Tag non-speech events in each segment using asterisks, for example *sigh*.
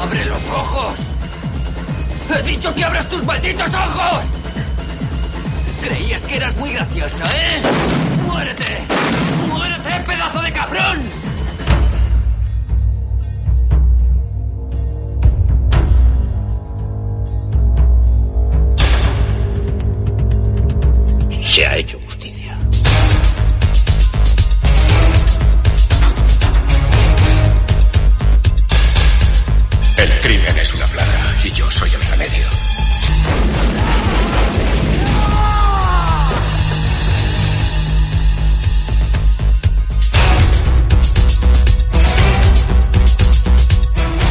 ¡Abre los ojos! ¡He dicho que abras tus malditos ojos! Creías que eras muy gracioso, ¿eh? ¡Muérete! ¡Muérete, pedazo de cabrón! Se ha hecho crimen es una plaga y yo soy el remedio.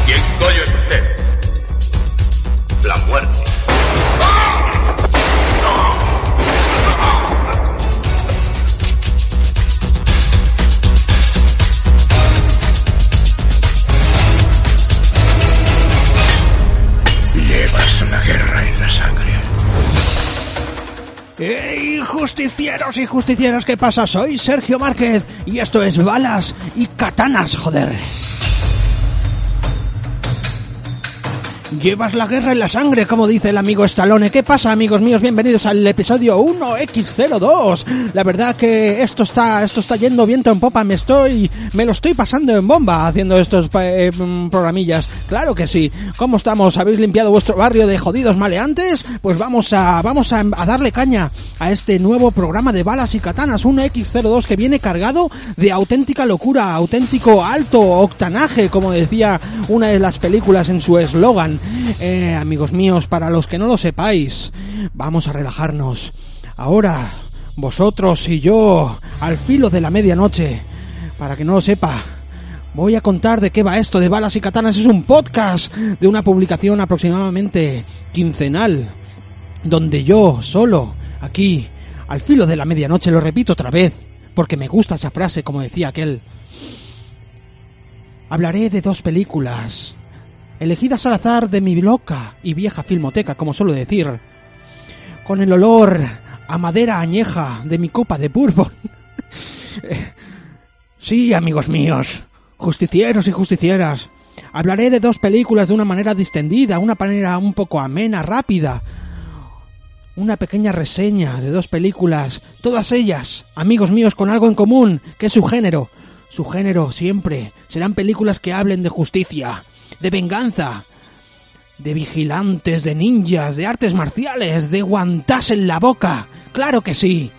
¿Quién coño es usted? La muerte. ¡Ey, justicieros y justicieras! ¿Qué pasa? Soy Sergio Márquez y esto es Balas y Katanas, joder. Llevas la guerra en la sangre, como dice el amigo Stallone. ¿Qué pasa, amigos míos? Bienvenidos al episodio 1X02. La verdad que esto está, esto está yendo viento en popa. Me estoy, me lo estoy pasando en bomba haciendo estos eh, mm, programillas. Claro que sí. ¿Cómo estamos? ¿Habéis limpiado vuestro barrio de jodidos maleantes? Pues vamos a, vamos a, a darle caña a este nuevo programa de balas y katanas 1X02 que viene cargado de auténtica locura, auténtico alto octanaje, como decía una de las películas en su eslogan. Eh, amigos míos, para los que no lo sepáis, vamos a relajarnos. Ahora, vosotros y yo, al filo de la medianoche, para que no lo sepa, voy a contar de qué va esto de Balas y Katanas. Es un podcast de una publicación aproximadamente quincenal, donde yo, solo, aquí, al filo de la medianoche, lo repito otra vez, porque me gusta esa frase, como decía aquel. Hablaré de dos películas, elegidas al azar de mi loca y vieja filmoteca, como suelo decir, con el olor a madera añeja de mi copa de bourbon. *laughs* sí, amigos míos, justicieros y justicieras, hablaré de dos películas de una manera distendida, una manera un poco amena, rápida. Una pequeña reseña de dos películas, todas ellas, amigos míos, con algo en común, que es su género. Su género siempre serán películas que hablen de justicia, de venganza, de vigilantes, de ninjas, de artes marciales, de guantás en la boca, claro que sí,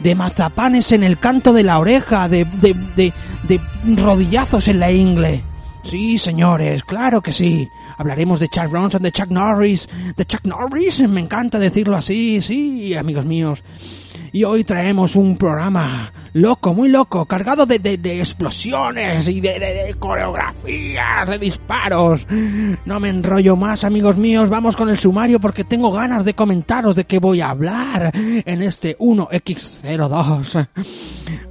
de mazapanes en el canto de la oreja, de, de, de, de rodillazos en la ingle. Sí, señores, claro que sí. Hablaremos de Chuck Bronson, de Chuck Norris, de Chuck Norris, me encanta decirlo así, sí, amigos míos. Y hoy traemos un programa loco, muy loco, cargado de, de, de explosiones y de, de, coreografías, de disparos. No me enrollo más, amigos míos, vamos con el sumario porque tengo ganas de comentaros de qué voy a hablar en este 1X02.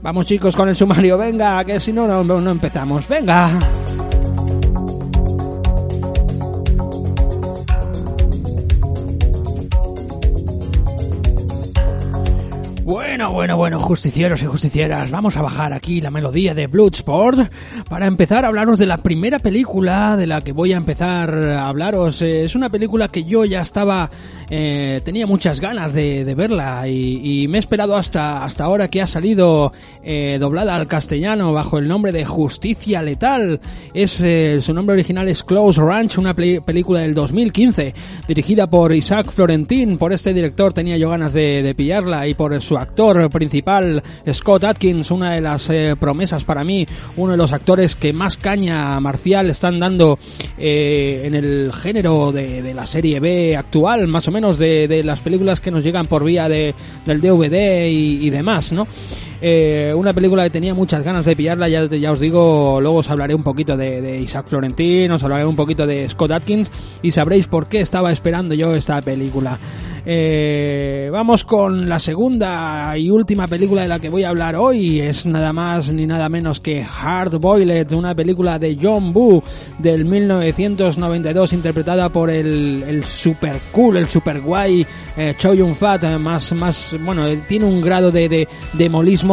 Vamos chicos con el sumario, venga, que si no, no, no empezamos, venga. Bueno, bueno, bueno, justicieros y justicieras, vamos a bajar aquí la melodía de Bloodsport para empezar a hablaros de la primera película de la que voy a empezar a hablaros. Es una película que yo ya estaba, eh, tenía muchas ganas de, de verla y, y, me he esperado hasta, hasta ahora que ha salido eh, doblada al castellano bajo el nombre de Justicia Letal. Es, eh, su nombre original es Close Ranch, una película del 2015 dirigida por Isaac Florentín. Por este director tenía yo ganas de, de pillarla y por su actor principal, Scott Atkins, una de las eh, promesas para mí, uno de los actores que más caña marcial están dando eh, en el género de, de, la serie B actual, más o menos de, de, las películas que nos llegan por vía de, del DVD y, y demás, ¿no? Eh, una película que tenía muchas ganas de pillarla, ya, ya os digo, luego os hablaré un poquito de, Isaac Florentin, os hablaré un poquito de Scott Atkins y sabréis por qué estaba esperando yo esta película. Eh, vamos con la segunda y última película de la que voy a hablar hoy. Es nada más ni nada menos que Hard Boiled, una película de John Boo del 1992 interpretada por el, el super cool, el super guay eh, Chow Yun Fat, eh, más, más, bueno, eh, tiene un grado de, de, de molismo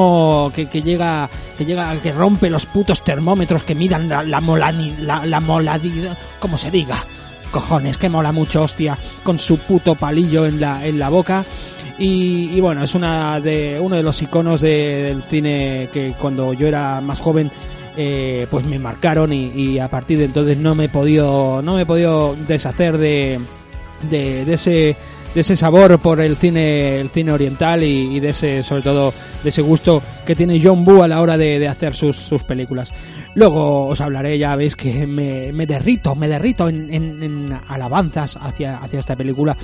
que, llega, que llega, que rompe los putos termómetros que midan la, la, la, la moladidad, como se diga cojones, que mola mucho, hostia, con su puto palillo en la, en la boca. Y, y bueno, es una de, uno de los iconos de- del cine que cuando yo era más joven, eh, pues me marcaron y, a partir de entonces no me he podido, no me he podido deshacer de, de, de ese, de ese sabor por el cine, el cine oriental y, de ese, sobre todo, de ese gusto que tiene John Boo a la hora de, de hacer sus, sus películas. Luego os hablaré, ya veis que me, me derrito, me derrito en, en- en alabanzas hacia, hacia esta película.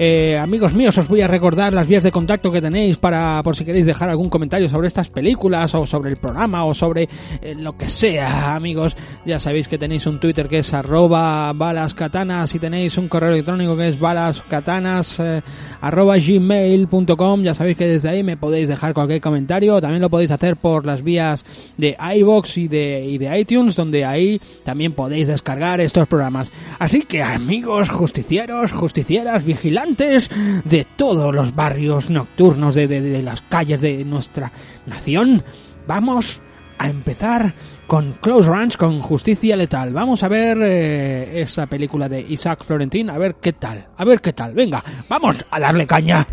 Eh, amigos míos, os voy a recordar las vías de contacto que tenéis para, por si queréis dejar algún comentario sobre estas películas o sobre el programa o sobre eh, lo que sea, amigos. Ya sabéis que tenéis un Twitter que es arroba balaskatanas y tenéis un correo electrónico que es balaskatanas eh, arroba gmail.com. Ya sabéis que desde ahí me podéis dejar cualquier comentario. También lo podéis hacer por las vías de iVoox y de, y de iTunes, donde ahí también podéis descargar estos programas. Así que amigos justicieros, justicieras, vigilantes de todos los barrios nocturnos de, de- las calles de nuestra nación, vamos a empezar con Close Ranch, con Justicia Letal. Vamos a ver eh, esa película de Isaac Florentin, a ver qué tal, a ver qué tal. Venga, vamos a darle caña.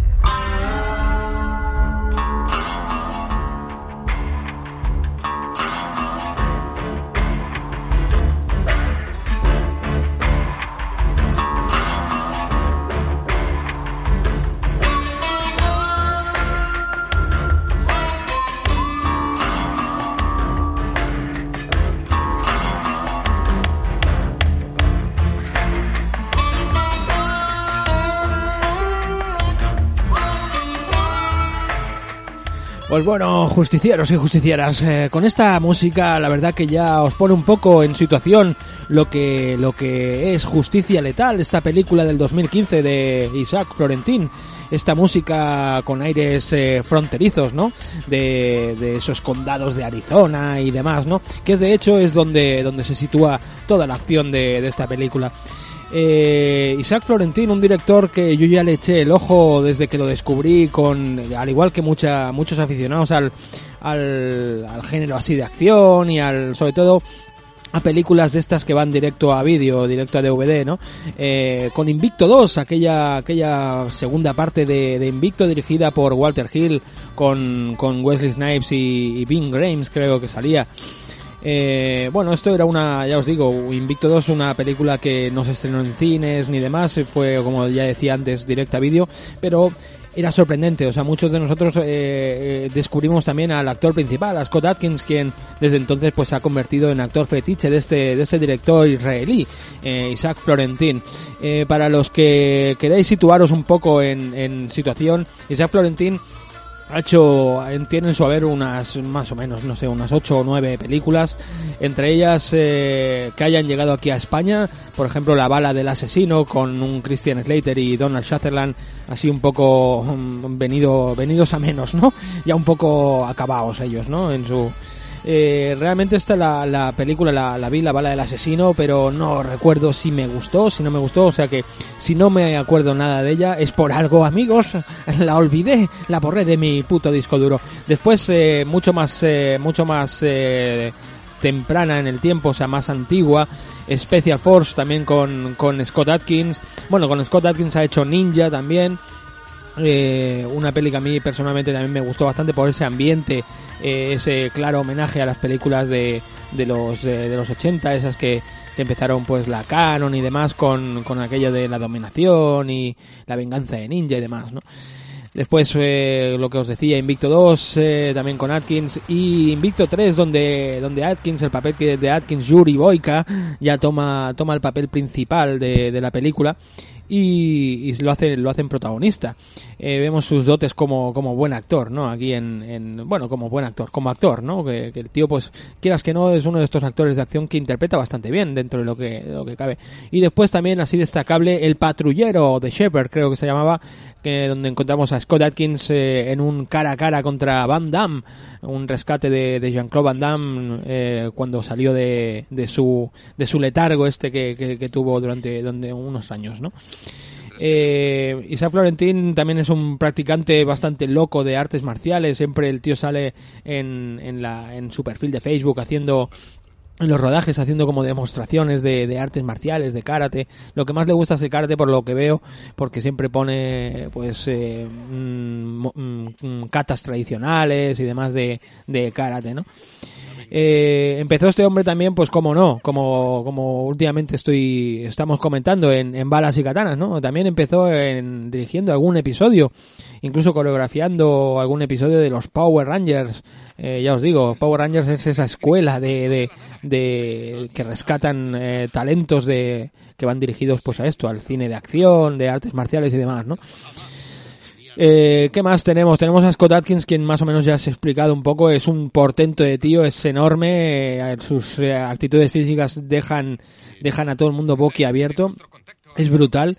Pues bueno, justicieros y justicieras, eh, con esta música la verdad que ya os pone un poco en situación lo que lo que es Justicia Letal, esta película del 2015 de Isaac Florentin, esta música con aires eh, fronterizos, ¿no? De, de esos condados de Arizona y demás, ¿no? Que es de hecho es donde donde se sitúa toda la acción de esta película. Eh, Isaac Florentin, un director que yo ya le eché el ojo desde que lo descubrí, con al igual que mucha, muchos aficionados al, al, al género así de acción y al, sobre todo, a películas de estas que van directo a vídeo, directo a DVD, ¿no? Eh, con Invicto 2, aquella, aquella segunda parte de, de Invicto dirigida por Walter Hill con, Wesley Snipes y, y Bing creo que salía. Eh, bueno, esto era una, ya os digo, Invicto 2, una película que no se estrenó en cines ni demás, fue, como ya decía antes, directa a vídeo, pero era sorprendente, o sea, muchos de nosotros eh, eh, descubrimos también al actor principal, a Scott Atkins, quien desde entonces pues se ha convertido en actor fetiche de este, de este director israelí, eh, Isaac Florentin. Eh, para los que queréis situaros un poco en, en situación, Isaac Florentin ha hecho, tiene en su haber unas, más o menos, no sé, unas ocho o nueve películas, entre ellas eh, que hayan llegado aquí a España, por ejemplo La bala del asesino con un Christian Slater y Donald Sutherland, así un poco mm, venido, venidos a menos, ¿no? Ya un poco acabados ellos, ¿no? En su, eh, realmente esta la, la película la, vi, la bala del asesino, pero no recuerdo si me gustó, si no me gustó, o sea que si no me acuerdo nada de ella es por algo, amigos, *laughs* la olvidé, la borré de mi puto disco duro. Después, eh, mucho más, eh, mucho más eh, temprana en el tiempo, o sea, más antigua, Special Force también con, con Scott Atkins, bueno, con Scott Atkins ha hecho Ninja también, eh, una peli que a mí personalmente también me gustó bastante por ese ambiente, eh, ese claro homenaje a las películas de, de los de, los 80, esas que, empezaron pues la canon y demás con, con aquello de la dominación y la venganza de ninja y demás, ¿no? Después eh, lo que os decía, Invicto 2 eh, también con Atkins y Invicto 3 donde donde Atkins, el papel que de Atkins, Yuri Boyka ya toma toma el papel principal de la película y, y lo hace lo hacen protagonista. Eh, vemos sus dotes como, como buen actor, ¿no? Aquí en, en bueno, como buen actor, como actor, ¿no? Que, el tío, pues, quieras que no, es uno de estos actores de acción que interpreta bastante bien dentro de lo que, de lo que cabe. Y después también, así destacable, El Patrullero de Shepard, creo que se llamaba, que, donde encontramos a Scott Atkins eh, en un cara a cara contra Van Damme, un rescate de, de Jean-Claude Van Damme eh, cuando salió de, de, su, de su letargo este que, que, tuvo durante, durante unos años, ¿no? Eh, Isaac Florentín también es un practicante bastante loco de artes marciales. Siempre el tío sale en, en, la, en su perfil de Facebook haciendo en los rodajes haciendo como demostraciones de, de, artes marciales, de karate. Lo que más le gusta es el karate por lo que veo, porque siempre pone pues eh, mmm, mmm, katas tradicionales y demás de, de karate, ¿no? Eh, empezó este hombre también, pues como no, como, como últimamente estoy, estamos comentando en, en balas y katanas, ¿no? También empezó en, dirigiendo algún episodio, incluso coreografiando algún episodio de los Power Rangers. Eh, ya os digo, Power Rangers es esa escuela de, de, de que rescatan eh, talentos de, que van dirigidos pues a esto, al cine de acción, de artes marciales y demás, ¿no? Eh, ¿Qué más tenemos? Tenemos a Scott Atkins, quien más o menos ya se ha explicado un poco. Es un portento de tío, es enorme. Eh, sus eh, actitudes físicas dejan, dejan a todo el mundo boquiabierto. Es brutal.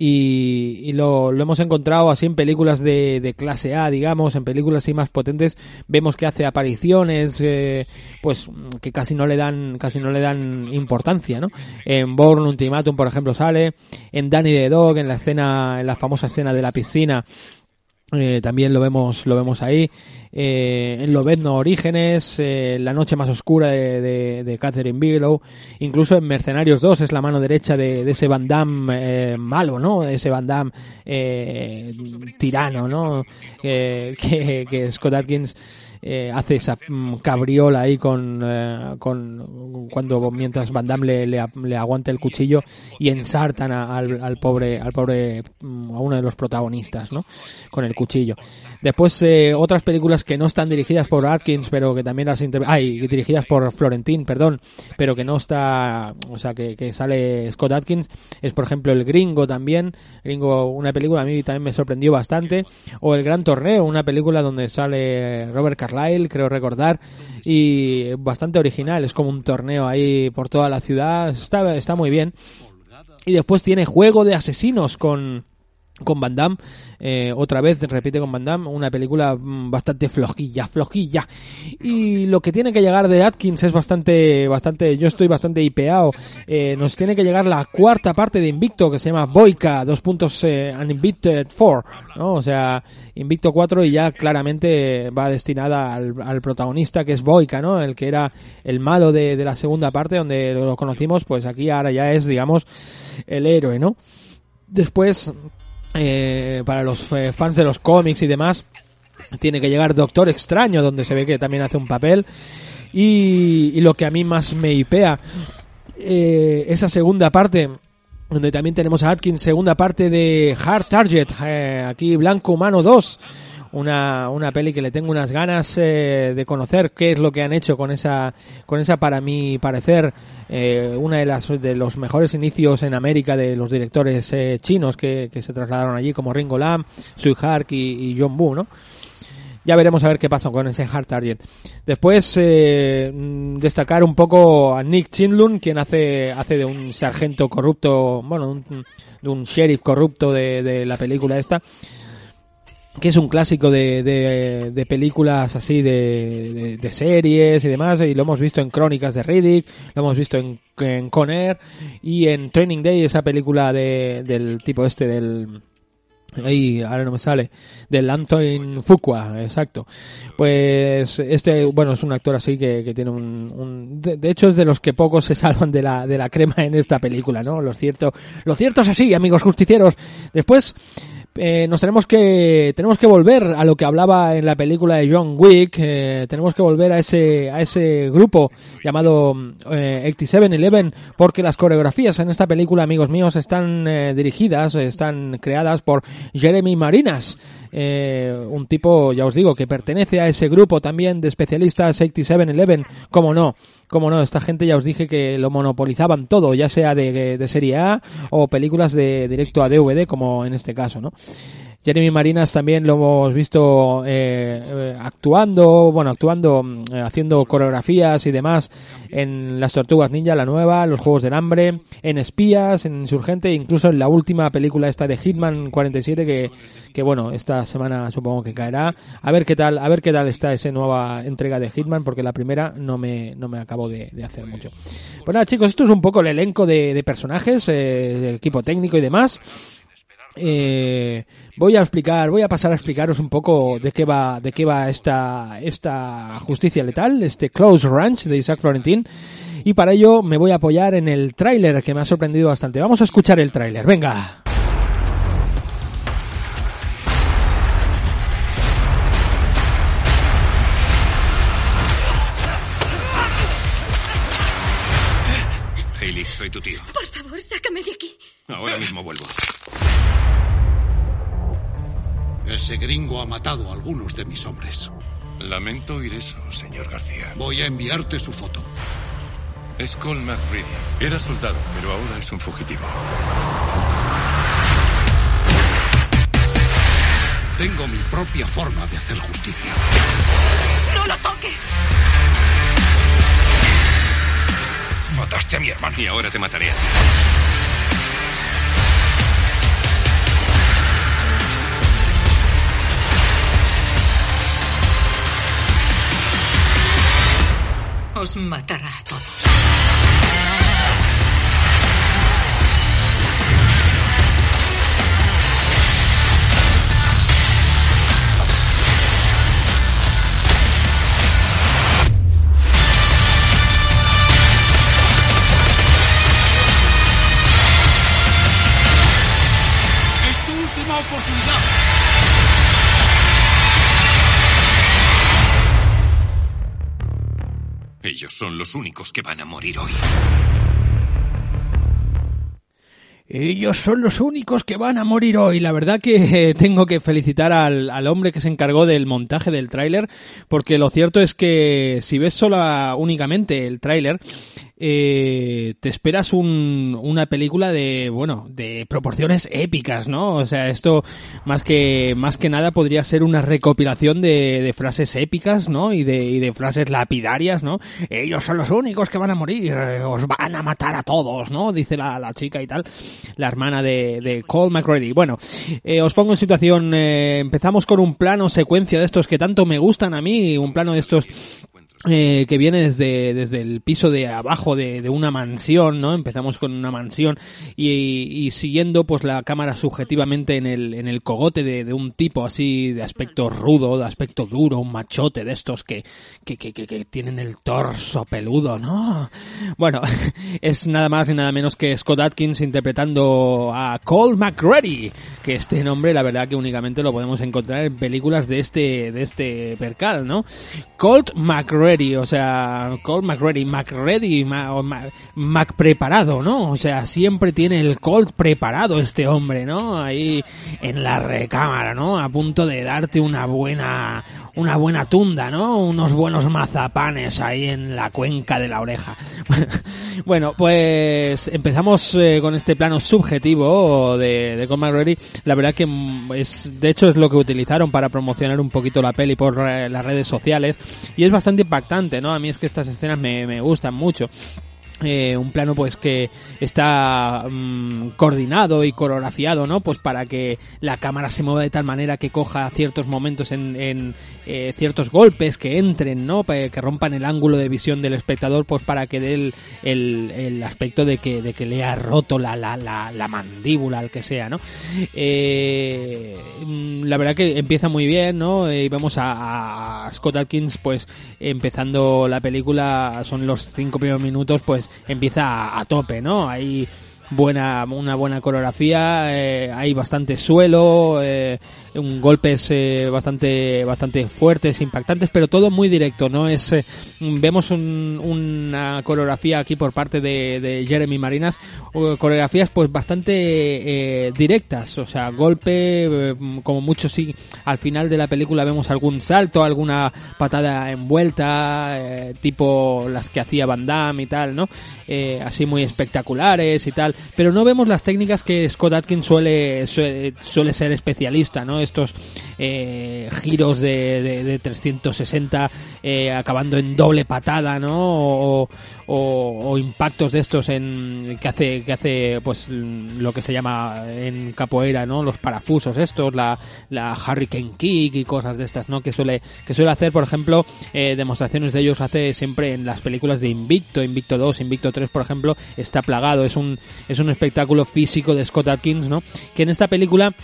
Y, y lo, lo, hemos encontrado así en películas de, clase A, digamos, en películas así más potentes, vemos que hace apariciones, eh, pues que casi no le dan, casi no le dan importancia, ¿no? En Born Ultimatum, por ejemplo, sale, en Danny the Dog, en la escena, en la famosa escena de la piscina, eh, también lo vemos, lo vemos ahí. Eh, en Lobezno Orígenes, eh, La noche más oscura de, de, de, Catherine Bigelow, incluso en Mercenarios 2 es la mano derecha de, de ese Van Damme eh, malo, ¿no? De ese Van Damme eh, tirano, ¿no? que, que Scott Atkins eh, hace esa mm, cabriola ahí con, eh, con cuando mientras Van Damme le, le, le, aguanta el cuchillo y ensartan a, al, al, pobre al pobre mm, a uno de los protagonistas no con el cuchillo. Después eh, otras películas que no están dirigidas por Atkins pero que también las ay dirigidas por Florentín perdón pero que no está o sea que, que sale Scott Atkins es por ejemplo el Gringo también. Gringo una película a mí también me sorprendió bastante. O el Gran Torneo una película donde sale Robert Creo recordar, y bastante original, es como un torneo ahí por toda la ciudad, está, está muy bien. Y después tiene Juego de Asesinos con, con Van Damme, eh, otra vez repite con Van Damme, una película bastante flojilla, flojilla. Y lo que tiene que llegar de Atkins es bastante, bastante, yo estoy bastante hipeado. Eh, nos tiene que llegar la cuarta parte de Invicto que se llama Boica, dos puntos eh, Uninvicted 4, ¿no? O sea, Invicto 4 y ya claramente va destinada al, al, protagonista que es Boica, ¿no? El que era el malo de, de la segunda parte donde lo conocimos, pues aquí ahora ya es, digamos, el héroe, ¿no? Después, eh, para los fans de los cómics y demás, tiene que llegar Doctor Extraño, donde se ve que también hace un papel. Y, y lo que a mí más me hipea, eh, esa segunda parte, donde también tenemos a Atkins, segunda parte de Hard Target, eh, aquí Blanco Humano 2 una, una peli que le tengo unas ganas eh, de conocer qué es lo que han hecho con esa, con esa para mi parecer, eh, una de las de los mejores inicios en América de los directores eh, chinos que, que, se trasladaron allí como Ringo Lam, Sui Hark y, y John Woo, ¿no? ya veremos a ver qué pasa con ese Hard Target. Después eh, destacar un poco a Nick Chinlun, quien hace hace de un sargento corrupto, bueno, un, de un sheriff corrupto de, de la película esta que es un clásico de, de, películas así de, de, series y demás, y lo hemos visto en Crónicas de Riddick, lo hemos visto en, en y en Training Day, esa película de, del tipo este del... Ahí, ahora no me sale. Del Antoine Fuqua, exacto. Pues este, bueno, es un actor así que, que tiene un... un de, de, hecho, es de los que pocos se salvan de la, de la crema en esta película, ¿no? Lo cierto, lo cierto es así, amigos justicieros. Después, eh, nos tenemos que tenemos que volver a lo que hablaba en la película de John Wick. Eh, tenemos que volver a ese a ese grupo llamado eh, 8711 porque las coreografías en esta película amigos míos están eh, dirigidas están creadas por Jeremy Marinas eh, un tipo, ya os digo, que pertenece a ese grupo también de especialistas 8711, como no, como no, esta gente ya os dije que lo monopolizaban todo, ya sea de, de serie A o películas de directo a DVD, como en este caso, ¿no? Jeremy Marinas también lo hemos visto eh, eh, actuando, bueno, actuando, mm, eh, haciendo coreografías y demás en Las Tortugas Ninja, la nueva, Los Juegos del Hambre, en Espías, en Insurgente, incluso en la última película esta de Hitman 47 que, que bueno, esta semana supongo que caerá. A ver qué tal, a ver qué tal está esa nueva entrega de Hitman, porque la primera no me, no me acabo de, hacer mucho. Pues nada chicos, esto es un poco el elenco de, personajes, el equipo técnico y demás. Eh, voy a explicar, voy a pasar a explicaros un poco de qué va, de qué va esta, esta justicia letal, este Close Ranch de Isaac Florentin. Y para ello me voy a apoyar en el tráiler que me ha sorprendido bastante. Vamos a escuchar el tráiler, venga. Soy tu tío. Por favor, sácame de aquí. Ahora mismo vuelvo. Ese gringo ha matado a algunos de mis hombres. Lamento oír eso, señor García. Voy a enviarte su foto. Es Cole McReady. Era soldado, pero ahora es un fugitivo. Tengo mi propia forma de hacer justicia. ¡No lo toque! Mataste a mi hermano. Y ahora te mataré a ti. Os matará a todos. Ellos son los únicos que van a morir hoy. Ellos son los únicos que van a morir hoy. La verdad que eh, tengo que felicitar al, al hombre que se encargó del montaje del tráiler, porque lo cierto es que si ves sola únicamente el tráiler, eh, te esperas un, una película de, bueno, de proporciones épicas, ¿no? O sea, esto más que, más que nada podría ser una recopilación de, de frases épicas, ¿no? Y de, y de frases lapidarias, ¿no? Ellos son los únicos que van a morir, eh, os van a matar a todos, ¿no? Dice la, la chica y tal, la hermana de, de Cole McReady. Bueno, eh, os pongo en situación, eh, empezamos con un plano secuencia de estos que tanto me gustan a mí, un plano de estos eh, que viene desde, desde el piso de abajo de, de una mansión, ¿no? Empezamos con una mansión y, y siguiendo pues la cámara subjetivamente en el, en el cogote de, de un tipo así de aspecto rudo, de aspecto duro, un machote de estos que, que, que, que, que tienen el torso peludo, ¿no? Bueno, *laughs* es nada más ni nada menos que Scott Atkins interpretando a Cole McReady, que este nombre la verdad que únicamente lo podemos encontrar en películas de este, de este percal, ¿no? Colt O sea, Colt McReady, McReady, ma, o ma, Mac preparado, ¿no? O sea, siempre tiene el Colt preparado este hombre, ¿no? Ahí en la recámara, ¿no? A punto de darte una buena, una buena tunda, ¿no? Unos buenos mazapanes ahí en la cuenca de la oreja. *laughs* bueno, pues empezamos eh, con este plano subjetivo de, Colt McReady. La verdad que es, de hecho es lo que utilizaron para promocionar un poquito la peli por eh, las redes sociales y es bastante ¿no? A mí es que estas escenas me, me gustan mucho. Eh, un plano pues que está mmm, coordinado y coreografiado no pues para que la cámara se mueva de tal manera que coja ciertos momentos en, en eh, ciertos golpes que entren no que rompan el ángulo de visión del espectador pues para que dé el, el, el aspecto de que, de que le ha roto la, la, la, la mandíbula al que sea no eh, la verdad que empieza muy bien no y vemos a, a Scott Atkins pues empezando la película son los cinco primeros minutos pues empieza a, tope, ¿no? Hay buena una buena coreografía, eh, hay bastante suelo, eh, un golpes eh, bastante bastante fuertes, impactantes, pero todo muy directo, no es vemos un, una coreografía aquí por parte de, de, Jeremy Marinas coreografías pues bastante eh, directas, o sea, golpe, eh, como mucho sí, al final de la película vemos algún salto, alguna patada envuelta, eh, tipo las que hacía Van Damme y tal, ¿no? Eh, así muy espectaculares y tal, pero no vemos las técnicas que Scott Atkins suele, suele, suele ser especialista, ¿no? Estos eh, giros de, de, de 360 eh, acabando en doble patada, ¿no? O, o, o impactos de estos en que hace que hace pues lo que se llama en capoeira, ¿no? Los parafusos estos, la, la Hurricane Kick y cosas de estas, ¿no? Que suele que suele hacer, por ejemplo, eh, demostraciones de ellos hace siempre en las películas de Invicto, Invicto 2, Invicto 3, por ejemplo, está plagado, es un es un espectáculo físico de Scott Atkins, ¿no? Que en esta película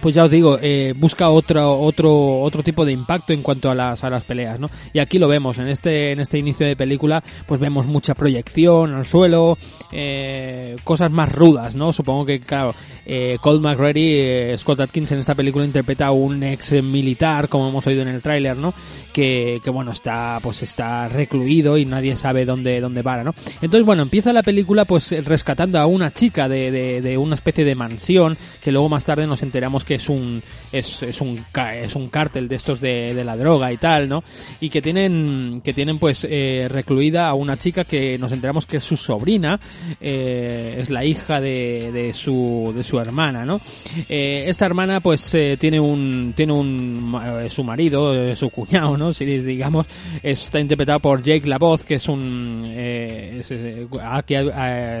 pues ya os digo, eh, busca otro, otro, otro tipo de impacto en cuanto a las, a las peleas, ¿no? Y aquí lo vemos, en este, en este inicio de película, pues vemos mucha proyección al suelo, eh, cosas más rudas, ¿no? Supongo que, claro, eh, eh, Scott Atkins en esta película interpreta a un ex militar, como hemos oído en el tráiler, ¿no? Que, que bueno, está, pues está recluido y nadie sabe dónde, dónde para, ¿no? Entonces, bueno, empieza la película, pues rescatando a una chica de, de, de una especie de mansión, que luego más tarde nos enteramos que es un es, es un es un cártel de estos de, de la droga y tal no y que tienen que tienen pues eh, recluida a una chica que nos enteramos que es su sobrina eh, es la hija de, de su de su hermana no Eh, esta hermana pues eh, tiene un tiene un su marido su cuñado no si digamos está interpretado por Jake LaVoz que es un que,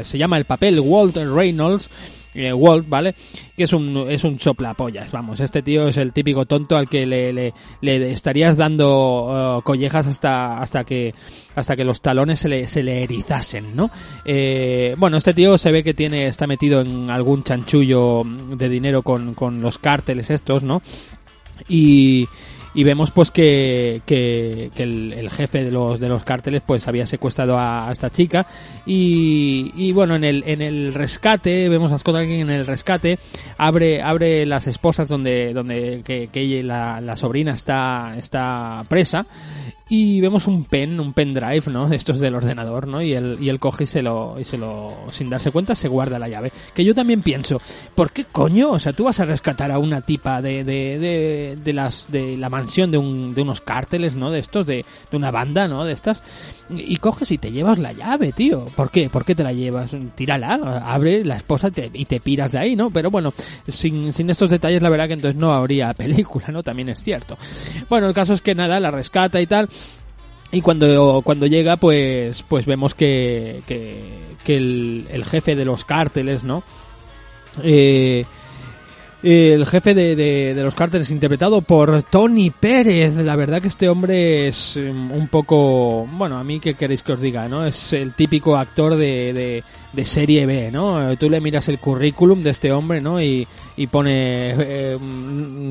se llama el papel Walter Reynolds eh, Walt, ¿vale? Que es un, es un soplapollas, vamos. Este tío es el típico tonto al que le, le, le estarías dando uh, collejas hasta, hasta que, hasta que los talones se le, se le erizasen, ¿no? Eh, bueno, este tío se ve que tiene, está metido en algún chanchullo de dinero con, con los cárteles estos, ¿no? Y, y vemos pues que, que, el, jefe de los de los cárteles pues había secuestrado a, esta chica y, y, bueno en el en el rescate vemos a Scott Atkins en el rescate abre abre las esposas donde donde que, que ella, la, la sobrina está está presa y vemos un pen, un pendrive, ¿no? De estos del ordenador, ¿no? Y él, y él coge y se lo, y se lo, sin darse cuenta, se guarda la llave. Que yo también pienso, ¿por qué coño? O sea, tú vas a rescatar a una tipa de, de, de, de las, de la mansión de un, de unos cárteles, ¿no? De estos, de, de una banda, ¿no? De estas. Y coges y te llevas la llave, tío. ¿Por qué? ¿Por qué te la llevas? Tírala, abre la esposa te, y te piras de ahí, ¿no? Pero bueno, sin, sin estos detalles, la verdad que entonces no habría *laughs* película, ¿no? También es cierto. Bueno, el caso es que nada, la rescata y tal. Y cuando, cuando llega, pues, pues vemos que, que, que el, jefe de los cárteles, ¿no? Eh, el jefe de, de, los cárteles interpretado por Tony Pérez. La verdad que este hombre es un poco, bueno, a mí qué queréis que os diga, ¿no? Es el típico actor de, de, de serie B, ¿no? Tú le miras el currículum de este hombre, ¿no? Y, y pone eh,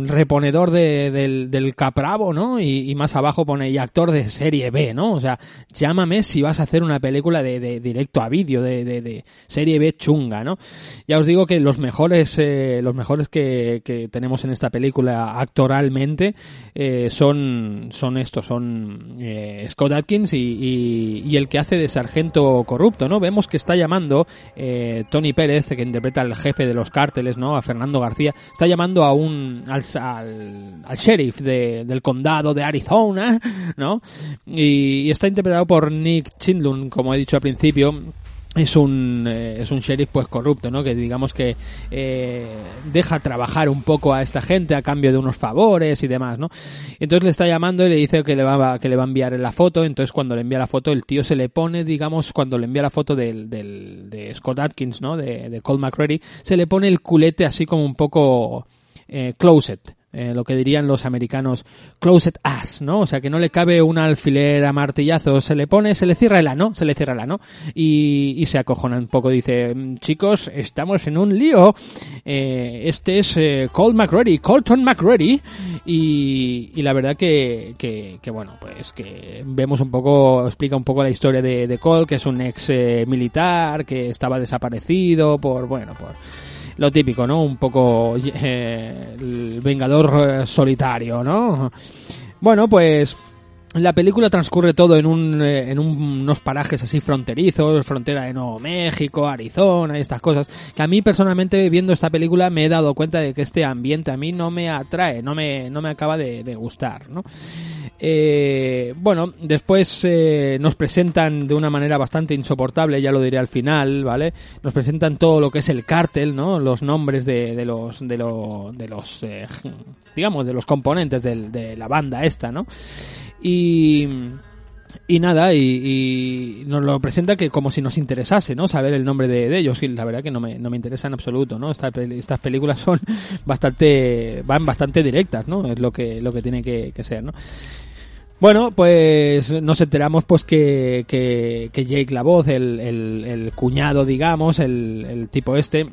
reponedor de, del, del Capravo, ¿no? Y, más abajo pone y actor de serie B, ¿no? O sea, llámame si vas a hacer una película de, de directo a vídeo, de, de, de, serie B chunga, ¿no? Ya os digo que los mejores, eh, los mejores que, que, tenemos en esta película actoralmente eh, son, son estos, son eh, Scott Atkins y, y, y, el que hace de sargento corrupto, ¿no? Vemos que está llamando eh, Tony Pérez, que interpreta al jefe de los cárteles, ¿no? A Fernando García, está llamando a un al, al, al sheriff de, del condado de Arizona, ¿no? Y, y, está interpretado por Nick Chindlun, como he dicho al principio, es un eh, es un sheriff pues corrupto no que digamos que eh, deja trabajar un poco a esta gente a cambio de unos favores y demás no entonces le está llamando y le dice que le va que le va a enviar la foto. Entonces cuando le envía la foto el tío se le pone digamos cuando le envía la foto del, del de Scott Atkins no de, de Colt McCready se le pone el culete así como un poco eh, closet eh, lo que dirían los americanos closet ass, ¿no? O sea, que no le cabe un alfiler a martillazo, se le pone, se le cierra el ano, se le cierra el ano y, y se acojona un poco, dice, chicos, estamos en un lío, eh, este es eh, Colt McReady, Colton McReady y, y la verdad que, que, que, bueno, pues que vemos un poco, explica un poco la historia de, de Colt, que es un ex eh, militar, que estaba desaparecido por, bueno, por lo típico, ¿no? Un poco eh, el vengador solitario, ¿no? Bueno, pues la película transcurre todo en, un, eh, en un- unos parajes así fronterizos, frontera de Nuevo México, Arizona y estas cosas, que a mí personalmente viendo esta película me he dado cuenta de que este ambiente a mí no me atrae, no me, no me acaba de, de gustar, ¿no? Eh, bueno, después eh, nos presentan de una manera bastante insoportable, ya lo diré al final, ¿vale? Nos presentan todo lo que es el cártel, ¿no? Los nombres de, de los, de, lo- de los, eh, *laughs* digamos, de los componentes del- de la banda esta, ¿no? Y, y nada, y, y nos lo presenta que como si nos interesase, ¿no? Saber el nombre de, de ellos. Y la verdad que no me, no me interesa en absoluto, ¿no? Esta peli- estas películas son *laughs* bastante, van bastante directas, ¿no? Es lo que, lo que tiene que ser, ¿no? Bueno, pues nos enteramos pues que, que, que Jake la voz, el, el, el cuñado, digamos, el, el tipo este,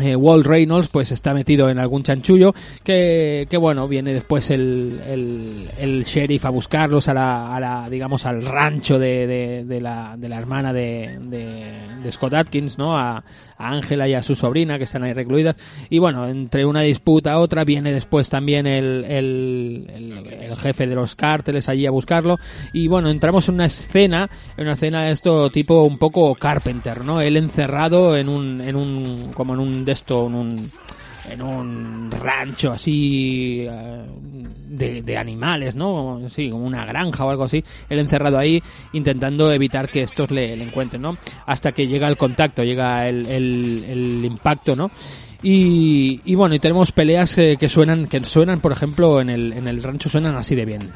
eh, Walt Reynolds pues está metido en algún chanchullo que, que bueno viene después el, el, el sheriff a buscarlos a la, a la digamos al rancho de, de, la, de la hermana de, de, de Scott Atkins no a a Ángela y a su sobrina que están ahí recluidas. Y bueno entre una disputa a otra viene después también el, el, el, el jefe. de los cárteles allí a buscarlo. Y bueno entramos en una escena en una escena de esto tipo un poco Carpenter no él encerrado en un en un como en un de esto en un en un rancho así eh, de, de animales, ¿no? Sí, como una granja o algo así. Él encerrado ahí intentando evitar que estos le, encuentren, ¿no? Hasta que llega el contacto, llega el impacto, ¿no? Y, y bueno, y tenemos peleas eh, que suenan, que suenan, por ejemplo, en el, en el rancho suenan así de bien.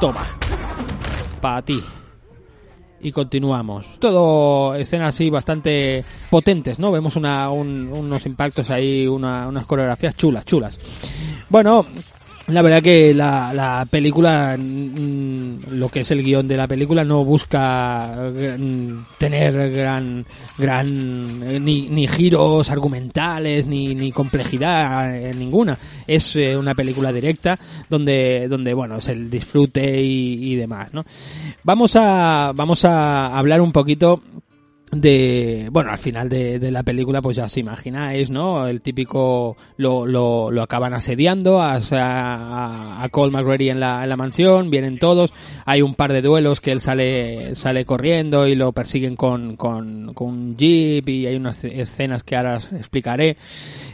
Toma. Para ti y continuamos. Todo escenas así bastante potentes, ¿no? Vemos una, un- unos impactos ahí, una- unas coreografías chulas, chulas. Bueno, la verdad que la, la película, mm, lo que es el guion de la película, no busca mm, tener gran, gran, eh, ni, ni giros argumentales, ni, ni complejidad eh, ninguna. Es eh, una película directa donde, donde, bueno, es el disfrute y, y demás, ¿no? Vamos a, vamos a hablar un poquito de bueno al final de, de la película pues ya os imagináis no el típico lo, lo, lo acaban asediando a, a, a Cole McReady en la, en la mansión vienen todos hay un par de duelos que él sale sale corriendo y lo persiguen con, con, con un jeep y hay unas escenas que ahora os explicaré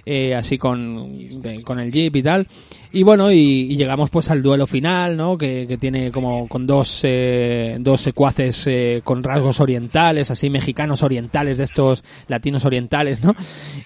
eh, así con, con el jeep y tal y bueno y, llegamos pues al duelo final no que, que tiene como con dos eh, dos secuaces eh, con rasgos orientales así mexicanos orientales de estos latinos orientales no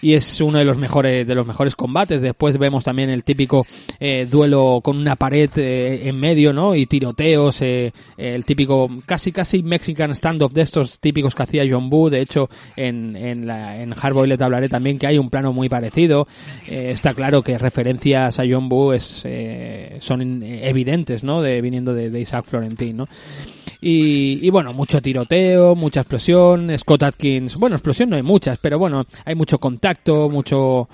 y es uno de los mejores de los mejores combates. Después vemos también el típico eh, duelo con una pared eh, en medio no y tiroteos eh, el típico casi casi mexican standoff de estos típicos que hacía John Boo. De hecho en en la en Hardboiled hablaré también que hay un plano muy parecido. Eh, está claro que referencias a John Boo es, eh, son evidentes no de viniendo de, Isaac Florentin no y, y bueno, mucho tiroteo, mucha explosión. Scott Atkins, bueno, explosión no hay muchas, pero bueno, hay mucho contacto, mucho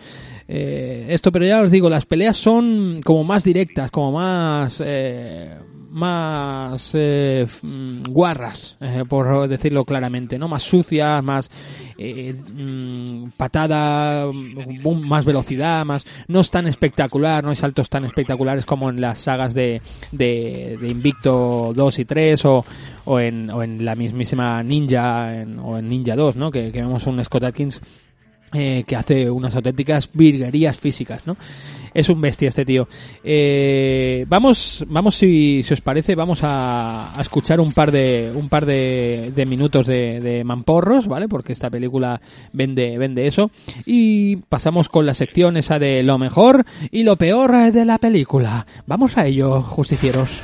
eh, esto. Pero ya os digo, las peleas son como más directas, como más eh, más eh, mm, guarras, eh, por decirlo claramente, no más sucias, más eh, mm, patada, mm, más velocidad, más no es tan espectacular, no hay saltos tan espectaculares como en las sagas de, de, de Invicto 2 y 3 o, o, en, o en la mismísima Ninja en- o en Ninja 2, ¿no? Que, que vemos un Scott Atkins eh, que hace unas auténticas virguerías físicas, ¿no? Es un bestia este tío. Eh, vamos, vamos si, os parece, vamos a, escuchar un par de, un par de, de minutos de, de mamporros, ¿vale? Porque esta película vende, vende eso. Y pasamos con la sección esa de lo mejor y lo peor de la película. Vamos a ello, justicieros.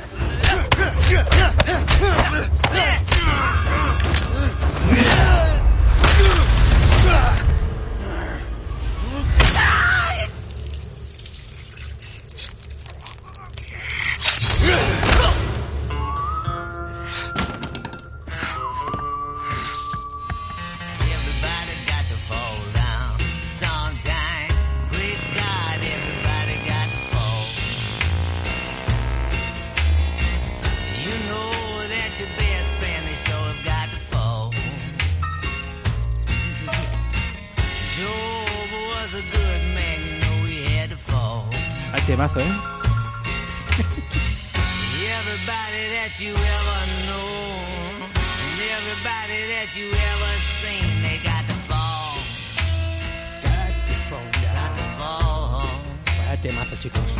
Temazo, ¿eh? that you ever know, and everybody that you ever seen, they got to fall, got to fall. Vaya temazo, chicos.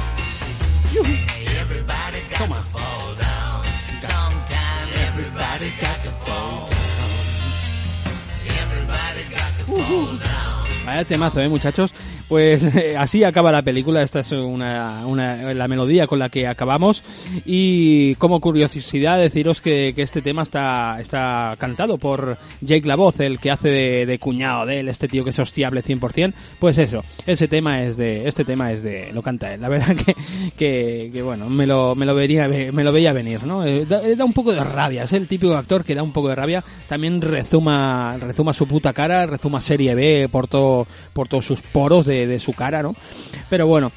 Everybody got to fall down. Sometime everybody got to fall down. Everybody got to fall down. Vaya temazo, eh, muchachos. Pues eh, así acaba la película. Esta es una, una- la melodía con la que acabamos. Y como curiosidad, deciros que, que este tema está, está cantado por Jake La Voz, el que hace de, de cuñado de él, este tío que es hostiable 100%. Pues eso, ese tema es de, este tema es de, lo canta él. La verdad que, que, que, bueno, me lo, me lo vería, me lo veía venir, ¿no? Eh, Da, da un poco de rabia, es el típico actor que da un poco de rabia. También rezuma, rezuma su puta cara, rezuma serie B por todo, por todos sus poros de, de su cara, ¿no? Pero bueno,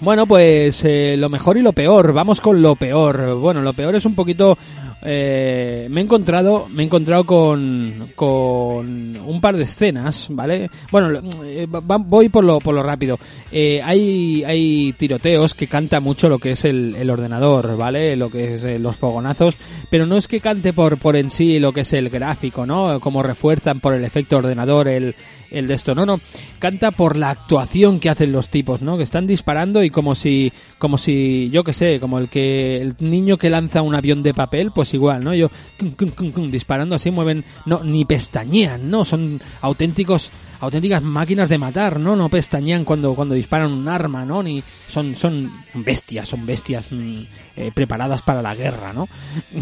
bueno, pues eh, lo mejor y lo peor. Vamos con lo peor. Bueno, lo peor es un poquito. Eh, me he encontrado, me he encontrado con, con un par de escenas, ¿vale? Bueno, eh, va- voy por lo, por lo rápido. Eh, hay, hay tiroteos que canta mucho lo que es el, el ordenador, ¿vale? Lo que es los fogonazos, pero no es que cante por, por en sí lo que es el gráfico, ¿no? Como refuerzan por el efecto ordenador el, el de esto, no, no, canta por la actuación que hacen los tipos, ¿no? Que están disparando y como si, como si, yo que sé, como el que, el niño que lanza un avión de papel, pues igual, ¿no? Cum, disparando así mueven, no, ni pestañean, ¿no? Son auténticos, auténticas máquinas de matar, ¿no? No pestañean cuando, cuando disparan un arma, ¿no? Ni, son, son bestias, son bestias mm, eh, preparadas para la guerra, ¿no?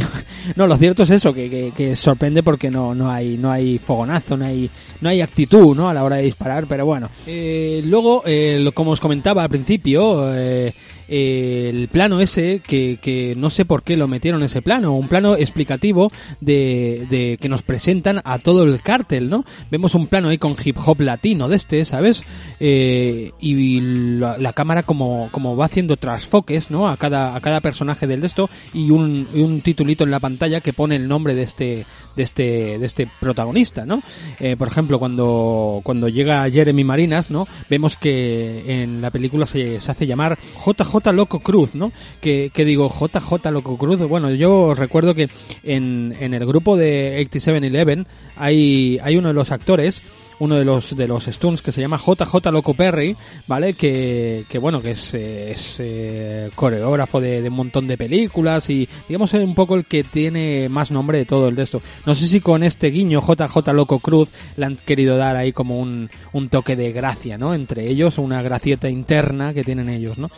*laughs* no, lo cierto es eso, que, que, que sorprende porque no, no hay, no hay fogonazo, no hay, no hay actitud, ¿no? A la hora de disparar, pero bueno. Eh, luego, eh, como os comentaba al principio, eh, el plano ese, que, que no sé por qué lo metieron ese plano, un plano explicativo de, de que nos presentan a todo el cártel, ¿no? Vemos un plano ahí con hip hop latino de este, ¿sabes? Eh, y la, cámara como, como va haciendo trasfoques, ¿no? A cada, a cada personaje del de esto y un, un titulito en la pantalla que pone el nombre de este, de este, de este protagonista, ¿no? Eh, por ejemplo, cuando, cuando llega Jeremy Marinas, ¿no? Vemos que en la película se, se hace llamar JJ Loco Cruz, ¿no? Que, que digo, JJ Loco Cruz, bueno, yo recuerdo que en, en el grupo de 8711 hay, hay uno de los actores uno de los de los Stones que se llama JJ Loco Perry, ¿vale? Que, que bueno, que es, es eh, coreógrafo de, de un montón de películas y digamos es un poco el que tiene más nombre de todo el de esto. No sé si con este guiño JJ Loco Cruz le han querido dar ahí como un, un toque de gracia, ¿no? Entre ellos, una gracieta interna que tienen ellos, ¿no?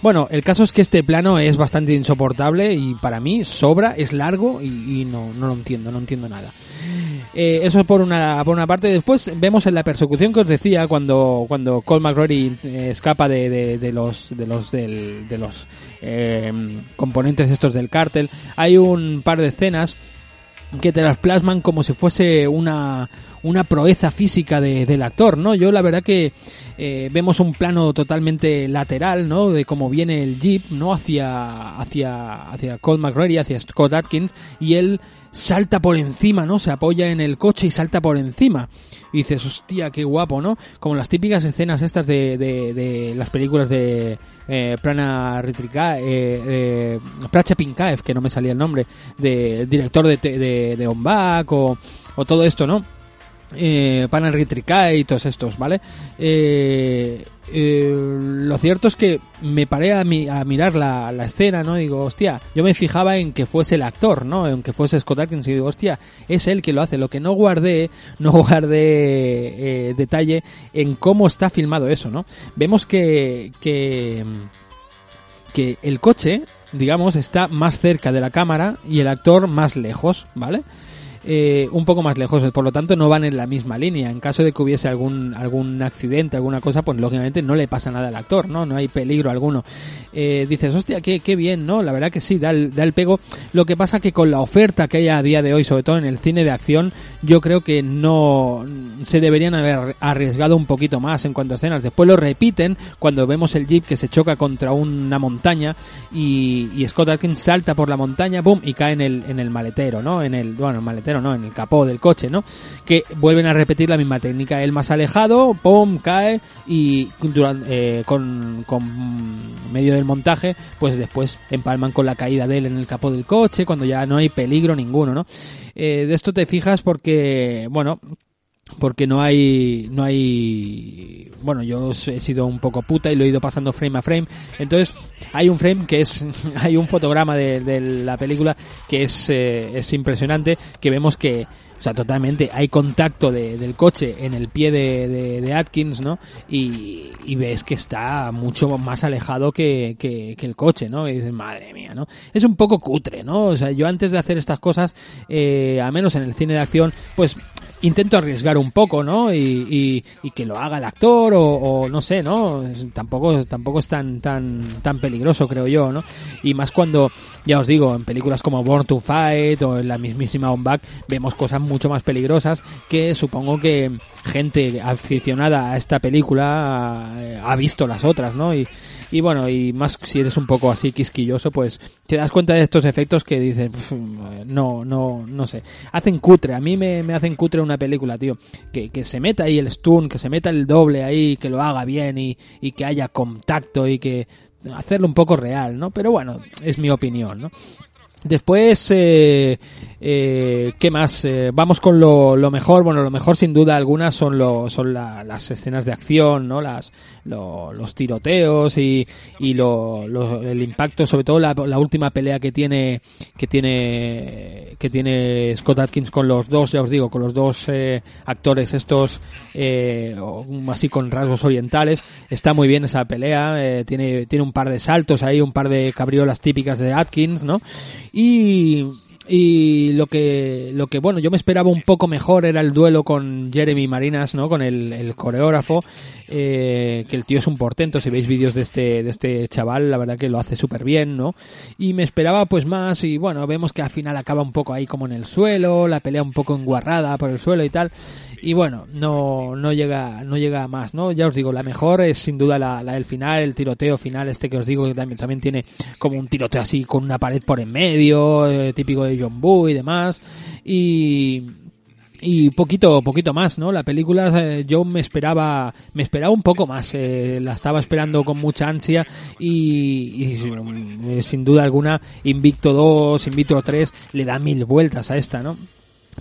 Bueno, el caso es que este plano es bastante insoportable y para mí sobra, es largo y, y no, no lo entiendo, no entiendo nada. Eh, eso por una, por una parte. Después vemos en la persecución que os decía cuando, cuando Cole eh, escapa de, de, de los, de los, del- de los eh, componentes estos del cártel. Hay un par de escenas que te las plasman como si fuese una, una proeza física de- del actor, ¿no? Yo la verdad que eh, vemos un plano totalmente lateral, ¿no? De cómo viene el jeep, ¿no? Hacia, hacia, hacia McRae, hacia Scott Atkins, y él salta por encima, ¿no? Se apoya en el coche y salta por encima. Y dices, hostia, qué guapo, ¿no? Como las típicas escenas estas de, de, de las películas de eh, Prana Ritrika, eh, eh, Pracha Pinkaev, que no me salía el nombre, del director de, te- de, de On Back o, o todo esto, ¿no? Eh, Ritricae y todos estos, ¿vale? Eh, eh, lo cierto es que me paré a, a mirar la, escena, ¿no? Digo, hostia, yo me fijaba en que fuese el actor, ¿no? En que fuese Scott Atkins y digo, hostia, es él que lo hace. Lo que no guardé, no guardé eh, detalle en cómo está filmado eso, ¿no? Vemos que, que el coche, digamos, está más cerca de la cámara y el actor más lejos, ¿vale? Eh, un poco más lejos, por lo tanto no van en la misma línea. En caso de que hubiese algún algún accidente, alguna cosa, pues lógicamente no le pasa nada al actor, ¿no? No hay peligro alguno. Eh, dices, hostia, qué, qué bien, ¿no? La verdad que sí, da el, da el pego. Lo que pasa que con la oferta que hay a día de hoy, sobre todo en el cine de acción, yo creo que no se deberían haber arriesgado un poquito más en cuanto a escenas. Después lo repiten cuando vemos el jeep que se choca contra una montaña y, Scott Atkins salta por la montaña, boom, y cae en el, en el maletero, ¿no? En el, bueno, el maletero no, en el capó del coche, ¿no? Que vuelven a repetir la misma técnica. El más alejado, pum, cae y durante, eh, con, con medio del montaje, pues después empalman con la caída de él en el capó del coche, cuando ya no hay peligro ninguno, ¿no? Eh, de esto te fijas porque, bueno, porque no hay no hay bueno yo he sido un poco puta y lo he ido pasando frame a frame entonces hay un frame que es *laughs* hay un fotograma de, la película que es eh, es impresionante que vemos que o sea, totalmente. Hay contacto de- del coche en el pie de, de- de Atkins, ¿no? Y, y ves que está mucho más alejado que, que- que el coche, ¿no? Y dices, madre mía, ¿no? Es un poco cutre, ¿no? O sea, yo antes de hacer estas cosas, eh, a menos en el cine de acción, pues intento arriesgar un poco, ¿no? Y, y- y que lo haga el actor o, o no sé, ¿no? Tampoco, tampoco es tan, tan, tan peligroso, creo yo, ¿no? Y más cuando, ya os digo, en películas como Born to Fight o en la mismísima On Back vemos cosas mucho más peligrosas que supongo que gente aficionada a esta película eh, ha visto las otras, ¿no? Y, y bueno, y más si eres un poco así quisquilloso, pues te das cuenta de estos efectos que dices, "Pf, no, no, no sé. Hacen cutre, a mí me, me hacen cutre una película, tío. Que, que se meta ahí el stun, que se meta el doble ahí, que lo haga bien y, y que haya contacto y que hacerlo un poco real, ¿no? Pero bueno, es mi opinión, ¿no? Después, eh, eh, ¿qué más? Eh, vamos con lo, lo mejor. Bueno, lo mejor sin duda alguna son, lo, son la- las escenas de acción, ¿no? Las, lo- los tiroteos y, y lo, el impacto, sobre todo la, la última pelea que tiene, que tiene, que tiene Scott Atkins con los dos, ya os digo, con los dos eh, actores estos, eh, así con rasgos orientales. Está muy bien esa pelea, eh, tiene, tiene un par de saltos ahí, un par de cabriolas típicas de Atkins, ¿no? Y, y lo que, lo que, bueno, yo me esperaba un poco mejor era el duelo con Jeremy Marinas, ¿no? Con el, el coreógrafo, eh, que el tío es un portento, si veis vídeos de este, de este chaval, la verdad que lo hace súper bien, ¿no? Y me esperaba pues más y bueno, vemos que al final acaba un poco ahí como en el suelo, la pelea un poco enguarrada por el suelo y tal. Y bueno, no, no llega, no llega a más, ¿no? Ya os digo, la mejor es sin duda la, la del final, el tiroteo final, este que os digo que también, también tiene como un tiroteo así con una pared por en medio, eh, típico de John Woo y demás. Y, y poquito poquito más no la película eh, yo me esperaba me esperaba un poco más eh, la estaba esperando con mucha ansia y, y sin- eh, sin duda alguna Invicto 2 Invicto 3 le da mil vueltas a esta no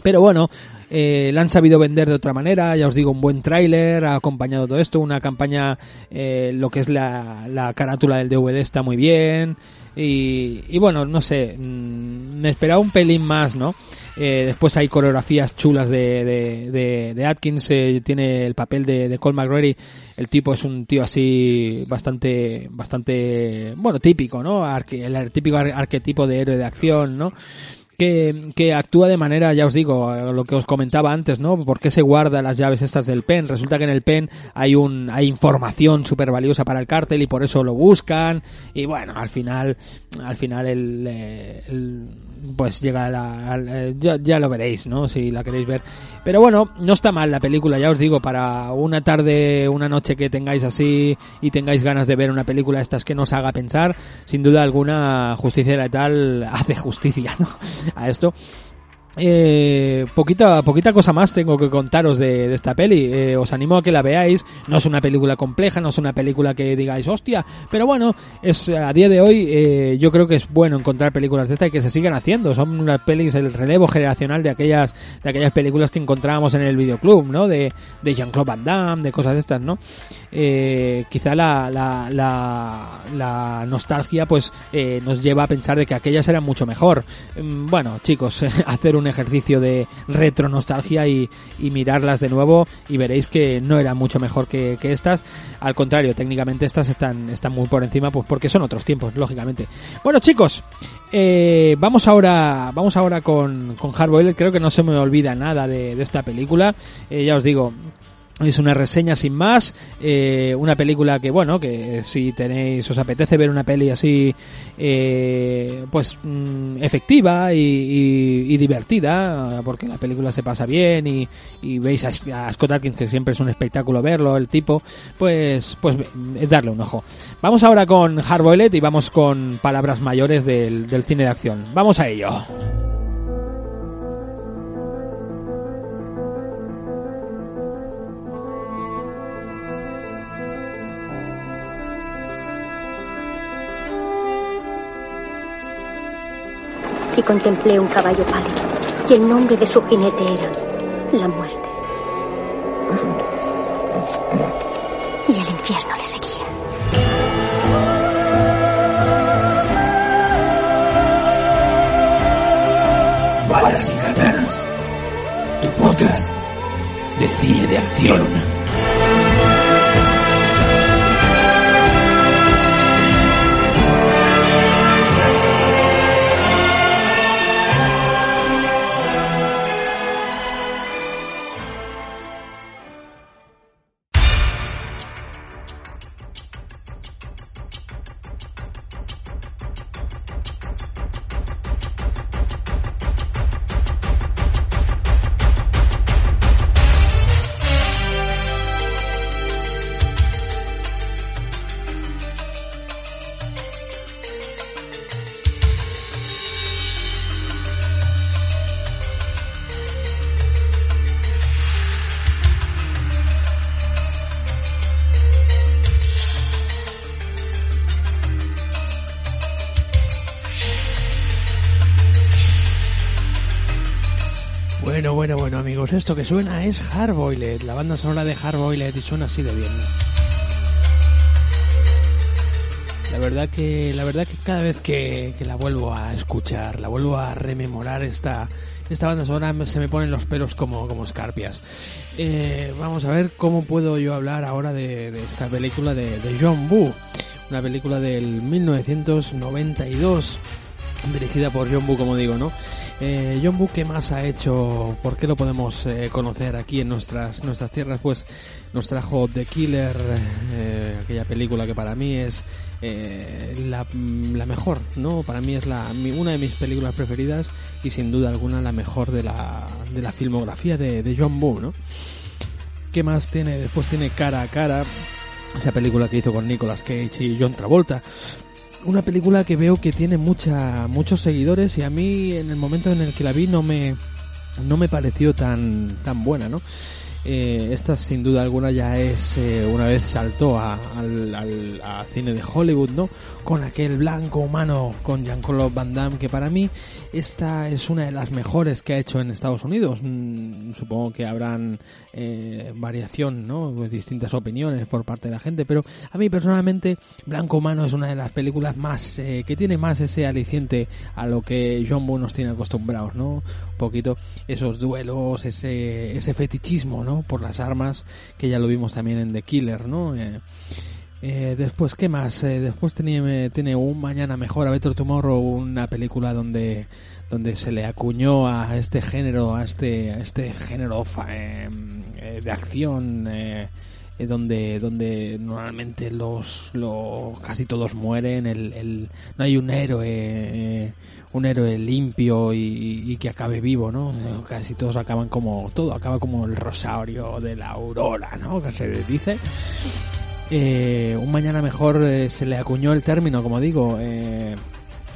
pero bueno, eh, la han sabido vender de otra manera, ya os digo, un buen tráiler ha acompañado todo esto, una campaña, eh, lo que es la, la carátula del DVD está muy bien, y, y bueno, no sé, mm, me esperaba un pelín más, ¿no? Eh, después hay coreografías chulas de, de, de, de Atkins, eh, tiene el papel de, de Cole McGrady, el tipo es un tío así bastante, bastante, bueno, típico, ¿no? Arque- el típico ar- arquetipo de héroe de acción, ¿no? Que, que actúa de manera, ya os digo, lo que os comentaba antes, ¿no? ¿Por qué se guarda las llaves estas del pen? Resulta que en el pen hay un, hay información súper valiosa para el cártel y por eso lo buscan. Y bueno, al final, al final el, eh, el- pues llega la, eh, ya, lo veréis, ¿no? Si la queréis ver. Pero bueno, no está mal la película, ya os digo, para una tarde, una noche que tengáis así y tengáis ganas de ver una película estas que nos haga pensar, sin duda alguna, Justicia Letal *laughs* hace justicia, ¿no? A esto. Eh, poquita, poquita cosa más tengo que contaros de, esta peli. Eh, os animo a que la veáis. No es una película compleja, no es una película que digáis, hostia, pero bueno, es a día de hoy eh, yo creo que es bueno encontrar películas de esta y que se sigan haciendo. Son unas pelis, el relevo generacional de aquellas, de aquellas películas que encontrábamos en el videoclub, ¿no? De, de Jean-Claude Van Damme, de cosas de estas, ¿no? Eh, quizá la, la, la, nostalgia pues nos lleva a pensar de que aquellas eran mucho mejor. Mm, Bueno, chicos, *laughs* hacer un ejercicio de retro nostalgia y, mirarlas de nuevo y veréis que no eran mucho mejor que, estas. Al contrario, técnicamente estas están, muy por encima, pues porque son otros tiempos, lógicamente. Bueno, chicos, eh, vamos ahora, vamos ahora con, con. Creo que no se me olvida nada de, de esta película. Eh, ya os digo, es una reseña sin más, eh, una película que bueno, que si tenéis, os apetece ver una peli así, eh, pues mm, efectiva y, y- y divertida, porque la película se pasa bien y, y veis a, Scott Atkins que siempre es un espectáculo verlo, el tipo, pues, pues darle un ojo. Vamos ahora con Hardboiled y vamos con palabras mayores del, del cine de acción. Vamos a ello. Y contemplé un caballo pálido, y el nombre de su jinete era la muerte. Y el infierno le seguía. Balas y Katanas. Tu podcast de cine de acción. Esto que suena es Hardboiled, la banda sonora de Hardboiled y suena así de bien. La verdad que, la verdad que cada vez que, que la vuelvo a escuchar, la vuelvo a rememorar esta, esta banda sonora se me ponen los pelos como, como escarpias. Eh, vamos a ver cómo puedo yo hablar ahora de, de esta película de, de John Woo, una película del 1992 dirigida por John Woo, como digo, ¿no? Eh, John Woo, ¿qué más ha hecho? ¿Por qué lo podemos eh, conocer aquí en nuestras nuestras tierras? Pues nos trajo The Killer, eh, aquella película que para mí es eh, la, la mejor, ¿no? Para mí es la, una de mis películas preferidas y sin duda alguna la mejor de la, de la filmografía de, de John Woo, ¿no? ¿Qué más tiene? Después tiene Cara a Cara, esa película que hizo con Nicolas Cage y John Travolta. Una película que veo que tiene mucha, muchos seguidores y a mí en el momento en el que la vi no me, no me pareció tan, tan buena, ¿no? Eh, esta sin duda alguna ya es eh, una vez saltó a, al, al- cine de Hollywood, ¿no? Con aquel blanco humano con Jean-Claude Van Damme que para mí esta es una de las mejores que ha hecho en Estados Unidos. Mm, supongo que habrán eh, variación, ¿no? Pues distintas opiniones por parte de la gente, pero a mí personalmente Blanco Humano es una de las películas más eh, que tiene más ese aliciente a lo que John Woo nos tiene acostumbrados, ¿no? Un poquito esos duelos, ese ese fetichismo, ¿no? Por las armas que ya lo vimos también en The Killer, ¿no? Eh, eh, después, ¿qué más? Eh, después tiene, tiene un Mañana Mejor, a Better Tomorrow, una película donde, donde se le acuñó a este género, a este, a este género fa- eh, de acción, eh, eh, donde, donde normalmente los, lo, casi todos mueren, el, el, no hay un héroe, eh, un héroe limpio y, y que acabe vivo, ¿no? Casi todos acaban como, todo acaba como el rosario de la aurora, ¿no? Que se dice. Eh, un mañana mejor eh, se le acuñó el término, como digo, eh,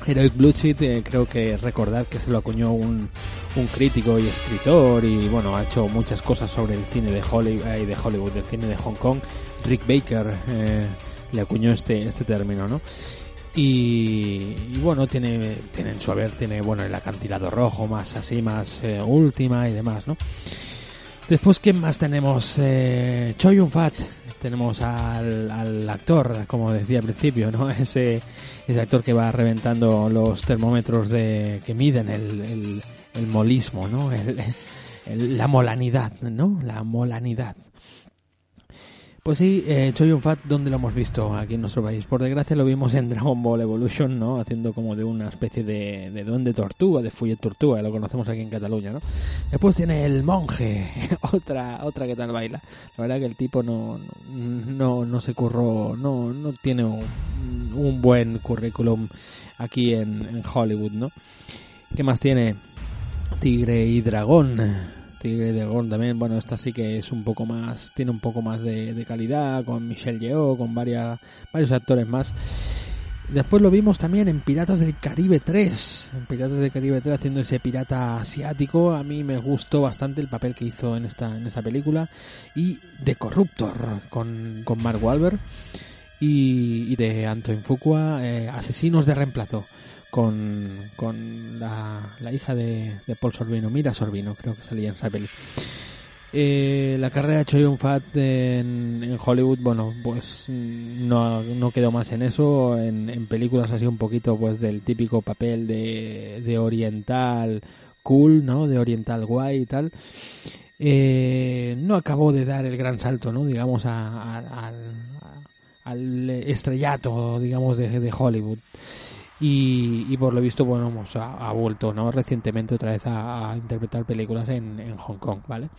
Heroic Bloodshed, eh, creo que recordar que se lo acuñó un, un crítico y escritor y bueno, ha hecho muchas cosas sobre el cine de Hollywood, eh, de Hollywood del cine de Hong Kong. Rick Baker eh, le acuñó este, este término, ¿no? Y, y bueno, tiene, tiene en su haber, tiene bueno el acantilado rojo, más así, más eh, última y demás, ¿no? Después, ¿quién más tenemos? Eh, Choi Yun Fat. Tenemos al, actor, como decía al principio, ¿no? *laughs* Ese, ese actor que va reventando los termómetros de que miden el, el, molismo, ¿no? El- la molanidad, ¿no? La molanidad. Pues sí, eh, Choi Yun Fat, ¿dónde lo hemos visto aquí en nuestro país? Por desgracia lo vimos en Dragon Ball Evolution, ¿no? Haciendo como de una especie de, de duende tortuga, de Fouillet Tortuga, lo conocemos aquí en Cataluña, ¿no? Después tiene el monje, *laughs* otra, otra que tal baila. La verdad que el tipo no, no, no se curró, no, no tiene un, un buen currículum aquí en Hollywood, ¿no? ¿Qué más tiene? Tigre y Dragón. Tigre y Dragón también, bueno, esta sí que es un poco más, tiene un poco más de, de calidad, con Michelle Yeoh, con varias, varios actores más. Después lo vimos también en Piratas del Caribe 3. En Piratas del Caribe 3 haciendo ese pirata asiático. A mí me gustó bastante el papel que hizo en esta, en esta película. Y de Corruptor con, con Mark Wahlberg. Y, y de Antoine Fuqua, eh, Asesinos de Reemplazo. Con, con la, la hija de, de Paul Sorbino, Mira Sorbino, creo que salía en esa peli. Eh, la carrera Yun-fat en, en Hollywood, bueno, pues no, no quedó más en eso. En, en películas así un poquito, pues del típico papel de, de oriental cool, ¿no? De oriental guay y tal. Eh, no acabó de dar el gran salto, ¿no? Digamos, a- al estrellato, digamos, de, de Hollywood. Y, y por lo visto, bueno, pues ha, vuelto, ¿no? Recientemente otra vez a, interpretar películas en, en Hong Kong, ¿vale?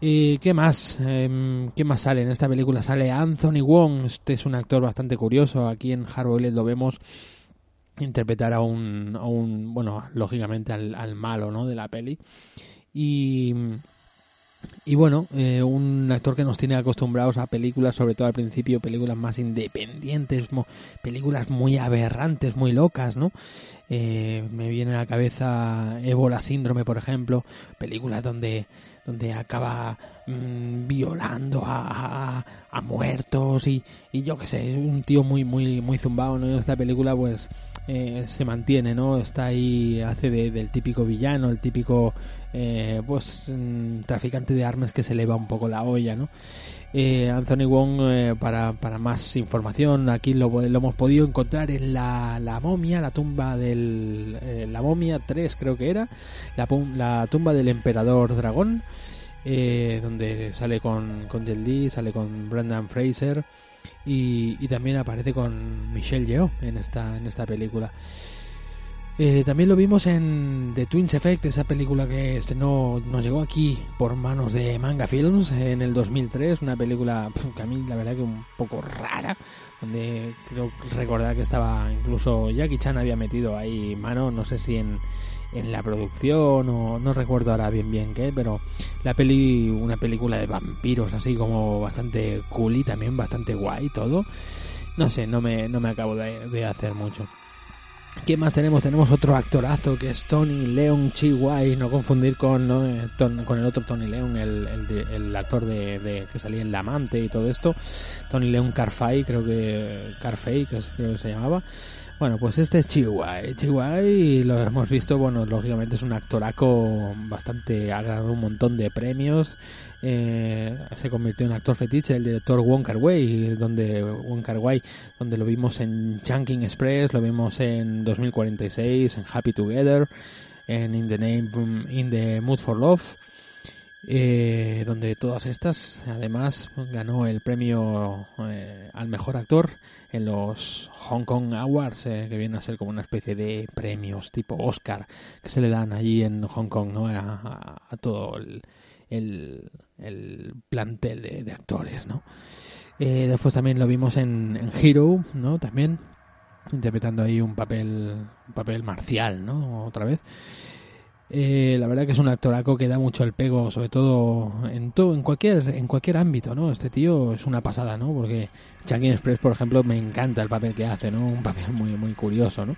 ¿Y qué más? Em, ¿Qué más sale? En esta película sale Anthony Wong. Este es un actor bastante curioso. Aquí en Hardboiled lo vemos interpretar a un, a un bueno, lógicamente al, al malo, ¿no? De la peli. Y, y bueno, eh, un actor que nos tiene acostumbrados a películas, sobre todo al principio, películas más independientes, mo- películas muy aberrantes, muy locas, ¿no? Eh, me viene a la cabeza Ébola Síndrome, por ejemplo, películas donde donde acaba mm, violando a, a- muertos y, y yo qué sé, es un tío muy muy muy zumbado, ¿no? En esta película pues eh, se mantiene, ¿no? Está ahí, hace de- del típico villano, el típico eh, pues mm, traficante de armas que se le va un poco la olla, ¿no? Eh, Anthony Wong, eh, para, para más información, aquí lo, lo hemos podido encontrar en la, la momia, la tumba del... eh, la momia 3 creo que era, la, la tumba del emperador dragón, eh, donde sale con, con Jet sale con Brendan Fraser y, y también aparece con Michelle Yeoh en esta, en esta película. Eh, también lo vimos en The Twins Effect, esa película que no nos llegó aquí por manos de Manga Films en el 2003, una película que a mí la verdad que un poco rara, donde creo recordar que estaba incluso Jackie Chan había metido ahí mano, no sé si en, en la producción o no recuerdo ahora bien bien qué, pero la peli, una película de vampiros así como bastante cool y también bastante guay todo. No sé, no me, no me acabo de, hacer mucho. ¿Qué más tenemos? Tenemos otro actorazo que es Tony Leon Chihuahua, no confundir con, ¿no? Eh, con el otro Tony Leon, el, el, el actor de, de- que salía en La Amante y todo esto. Tony Leon Carfay, creo que Carfay, creo que se llamaba. Bueno, pues este es Chihuahua. Chihuahua lo hemos visto, bueno, lógicamente es un actoraco bastante, ha ganado un montón de premios. Eh, se convirtió en actor fetiche el director Wong Kar donde Wong Kar donde lo vimos en Chunking Express, lo vimos en 2046, en Happy Together, en In the Name, In the Mood for Love, eh, donde todas estas, además, ganó el premio eh, al mejor actor en los Hong Kong Awards, eh, que viene a ser como una especie de premios tipo Oscar que se le dan allí en Hong Kong, ¿no? A, todo el, el, el plantel de, de actores, ¿no? Eh, después también lo vimos en, en Hero, ¿no? También interpretando ahí un papel, un papel marcial, ¿no? Otra vez. Eh, la verdad que es un actoraco que da mucho el pego, sobre todo en todo, en cualquier, en cualquier ámbito, ¿no? Este tío es una pasada, ¿no? Porque Chunking Express, por ejemplo, me encanta el papel que hace, ¿no? Un papel muy, muy curioso, ¿no?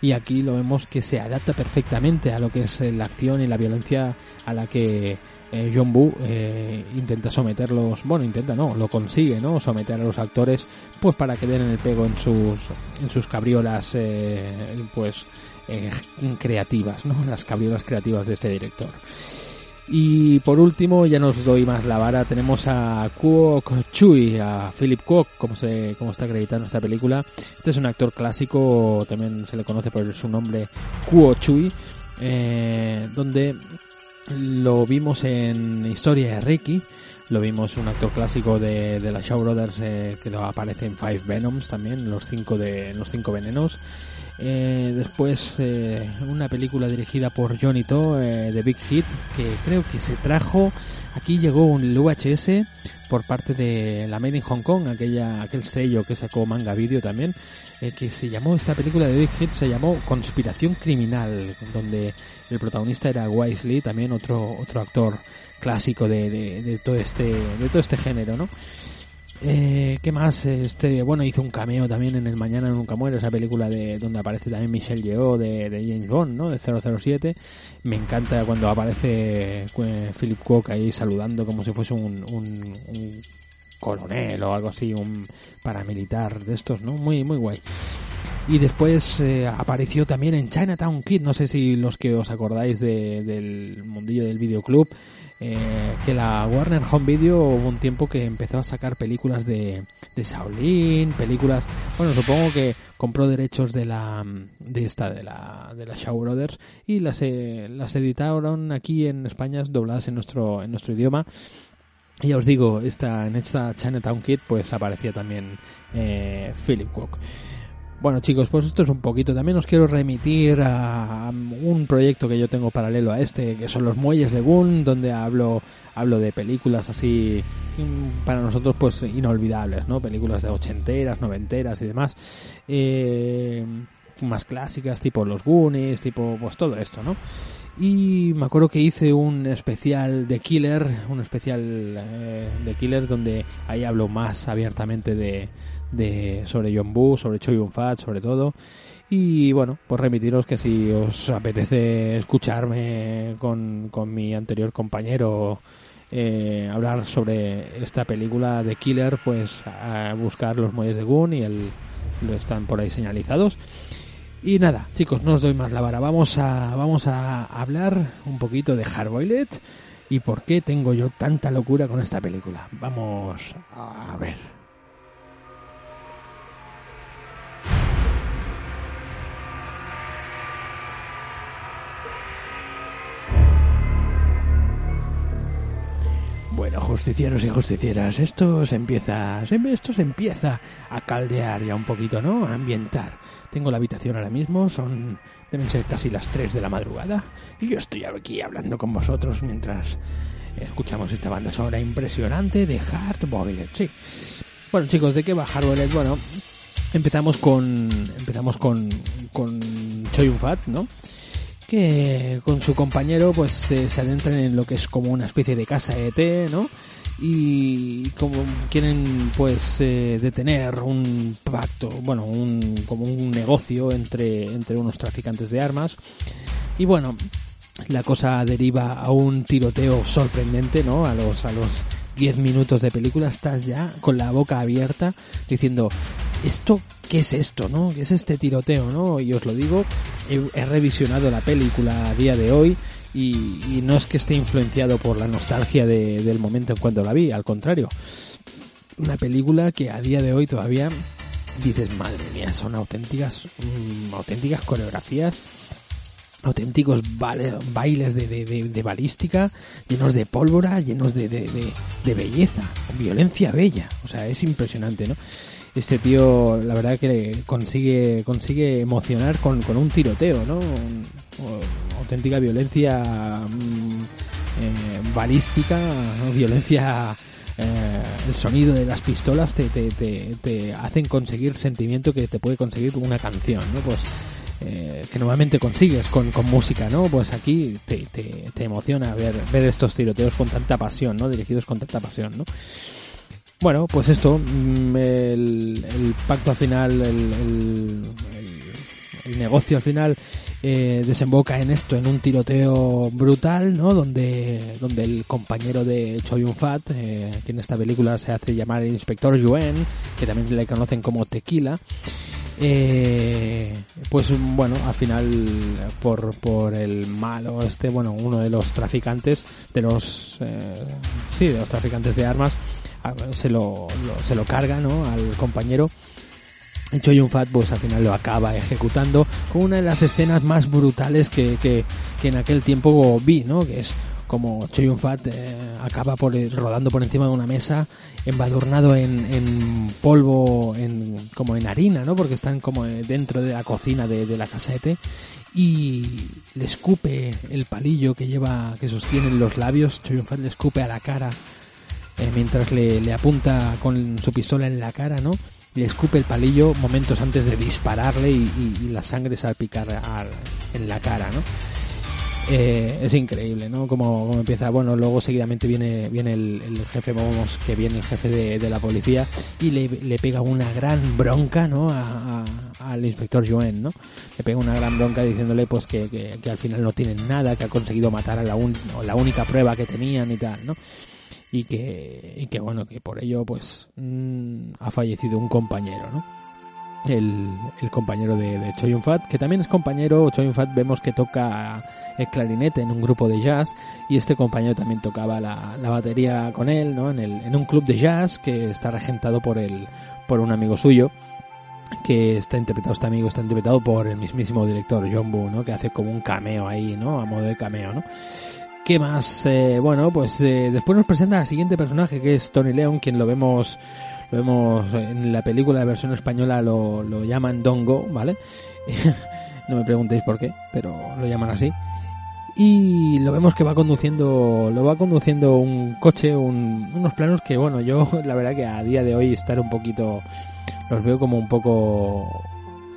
Y aquí lo vemos que se adapta perfectamente a lo que es eh, la acción y la violencia a la que eh, John Woo eh, intenta someterlos, bueno, intenta no, lo consigue, ¿no? Someter a los actores, pues para que den el pego en sus, en sus cabriolas, eh, pues eh, creativas, ¿no? Las cabriolas creativas de este director. Y por último, ya nos doy más la vara, tenemos a Kwok Chui, a Philip Kwok, como, se, como está acreditado en esta película. Este es un actor clásico, también se le conoce por su nombre Kwok Chui, eh, donde lo vimos en Historia de Ricky, lo vimos un actor clásico de, de la Shaw Brothers eh, que lo aparece en Five Venoms también, los cinco de los cinco venenos. Eh, después eh, una película dirigida por Johnny To, eh, The Big Hit, que creo que se trajo, aquí llegó un VHS por parte de la Made in Hong Kong, aquella, aquel sello que sacó Manga Video también, eh, que se llamó, esta película de Big Hit se llamó Conspiración Criminal, donde el protagonista era Wise Lee, también otro, otro actor clásico de, de, de todo este, de todo este género, ¿no? Eh, ¿Qué más? Este, bueno, hizo un cameo también en El Mañana Nunca Muere, esa película de donde aparece también Michelle Yeoh de, James Bond, ¿no? De 007. Me encanta cuando aparece eh, Philip Cook ahí saludando como si fuese un, un, un coronel o algo así, un paramilitar de estos, ¿no? Muy, muy guay. Y después eh, apareció también en Chinatown Kid, no sé si los que os acordáis de- del mundillo del videoclub, eh, que la Warner Home Video hubo un tiempo que empezó a sacar películas de, Shaolin, películas, bueno, supongo que compró derechos de la de esta de la de la Shaw Brothers y las eh, las editaron aquí en España dobladas en nuestro en nuestro idioma. Y ya os digo, esta, en esta Chinatown Kid pues aparecía también eh, Philip Cook. Bueno chicos, pues esto es un poquito. También os quiero remitir a, un proyecto que yo tengo paralelo a este, que son los Muelles de Gun, donde hablo hablo de películas así mm, para nosotros pues inolvidables, ¿no? Películas de ochenteras, noventeras y demás. Eh, más clásicas, tipo los Goonies, tipo pues todo esto, ¿no? Y me acuerdo que hice un especial de Killer, un especial eh, de Killer donde ahí hablo más abiertamente de, de sobre John Boo, sobre Choi Yun Fat, sobre todo. Y bueno, pues remitiros que si os apetece escucharme con, con mi anterior compañero eh, hablar sobre esta película de Killer, pues a buscar los muelles de Gun y el, están por ahí señalizados. Y nada, chicos, no os doy más la vara. Vamos a, vamos a hablar un poquito de Hardboiled y por qué tengo yo tanta locura con esta película. Vamos a ver. Bueno, justicieros y justicieras, esto se empieza, se- esto se empieza a caldear ya un poquito, ¿no? A ambientar. Tengo la habitación ahora mismo, son, deben ser casi las 3 de la madrugada, y yo estoy aquí hablando con vosotros mientras escuchamos esta banda sonora impresionante de Hardboiled, sí. Bueno, chicos, ¿de qué va Hardboiled? Bueno, empezamos con, empezamos con, con Choi Fat, ¿no? Que con su compañero pues eh, se adentran en lo que es como una especie de casa ET, ¿no? Y como quieren pues eh, detener un pacto, bueno, un, como un negocio entre, entre unos traficantes de armas. Y bueno, la cosa deriva a un tiroteo sorprendente, ¿no? A los, a los 10 minutos de película estás ya con la boca abierta diciendo, ¿esto qué es esto, no? ¿Qué es este tiroteo, no? Y os lo digo, he, revisionado la película a día de hoy y, y no es que esté influenciado por la nostalgia de- del momento en cuando la vi, al contrario. Una película que a día de hoy todavía dices, madre mía, son auténticas, mm, auténticas coreografías auténticos bailes de, de- balística, llenos de pólvora, llenos de, belleza, violencia bella. O sea, es impresionante, ¿no? Este tío, la verdad que consigue, consigue emocionar con, con un tiroteo, ¿no? Auténtica violencia mm, eh, balística, ¿no? violencia eh, el sonido de las pistolas te, te, te, te hacen conseguir sentimiento que te puede conseguir una canción, ¿no? Pues eh, que normalmente consigues con, con música, ¿no? Pues aquí te, te, te emociona ver, ver estos tiroteos con tanta pasión, ¿no? Dirigidos con tanta pasión, ¿no? Bueno, pues esto, mm, el, el pacto al final, el, el, negocio al final eh, desemboca en esto, en un tiroteo brutal, ¿no? Donde, donde el compañero de Choi Fat, eh, que en esta película se hace llamar el inspector Yuen, que también le conocen como Tequila, eh, pues bueno, al final por, por el malo este, bueno, uno de los traficantes, de los, eh, sí, de los traficantes de armas, a- se lo, se lo carga, ¿no? Al compañero. Y Choi Yun Fat pues al final lo acaba ejecutando con una de las escenas más brutales que, que, que en aquel tiempo vi, ¿no? Que es como Choi Yun Fat eh, acaba por rodando por encima de una mesa embadurnado en, en polvo, en, como en harina, ¿no? Porque están como eh, dentro de la cocina de, la casete y le escupe el palillo que lleva, que sostienen los labios, Choi Yun Fat le escupe a la cara eh, mientras le, apunta con su pistola en la cara, ¿no? Le escupe el palillo momentos antes de dispararle y, y- y la sangre salpicar al- en la cara, ¿no? Eh, es increíble, ¿no? Como, como empieza, bueno, luego seguidamente viene, viene el, jefe, vamos, que viene el jefe de, de la policía y le, le pega una gran bronca, ¿no? A- al inspector Joen, ¿no? Le pega una gran bronca diciéndole, pues, que, que, al final no tienen nada, que ha conseguido matar a la, un- la única prueba que tenían y tal, ¿no? y que, y que bueno, que por ello pues mm, ha fallecido un compañero, ¿no? El, el compañero de, de Choi Yun-fat, que también es compañero, Choi Yun-fat vemos que toca el clarinete en un grupo de jazz y este compañero también tocaba la, la batería con él, ¿no? En, el, en un club de jazz que está regentado por el, por un amigo suyo que está interpretado, este amigo está interpretado por el mismísimo director John Woo, ¿no? Que hace como un cameo ahí, ¿no? A modo de cameo, ¿no? ¿Qué más? Eh, bueno, pues eh, después nos presenta al siguiente personaje que es Tony Leon, quien lo vemos lo vemos en la película, la versión española lo, lo llaman Dongo, ¿vale? *laughs* no me preguntéis por qué, pero lo llaman así. Y lo vemos que va conduciendo, lo va conduciendo un coche, un- unos planos que, bueno, yo *laughs* la verdad que a día de hoy estar un poquito, los veo como un poco,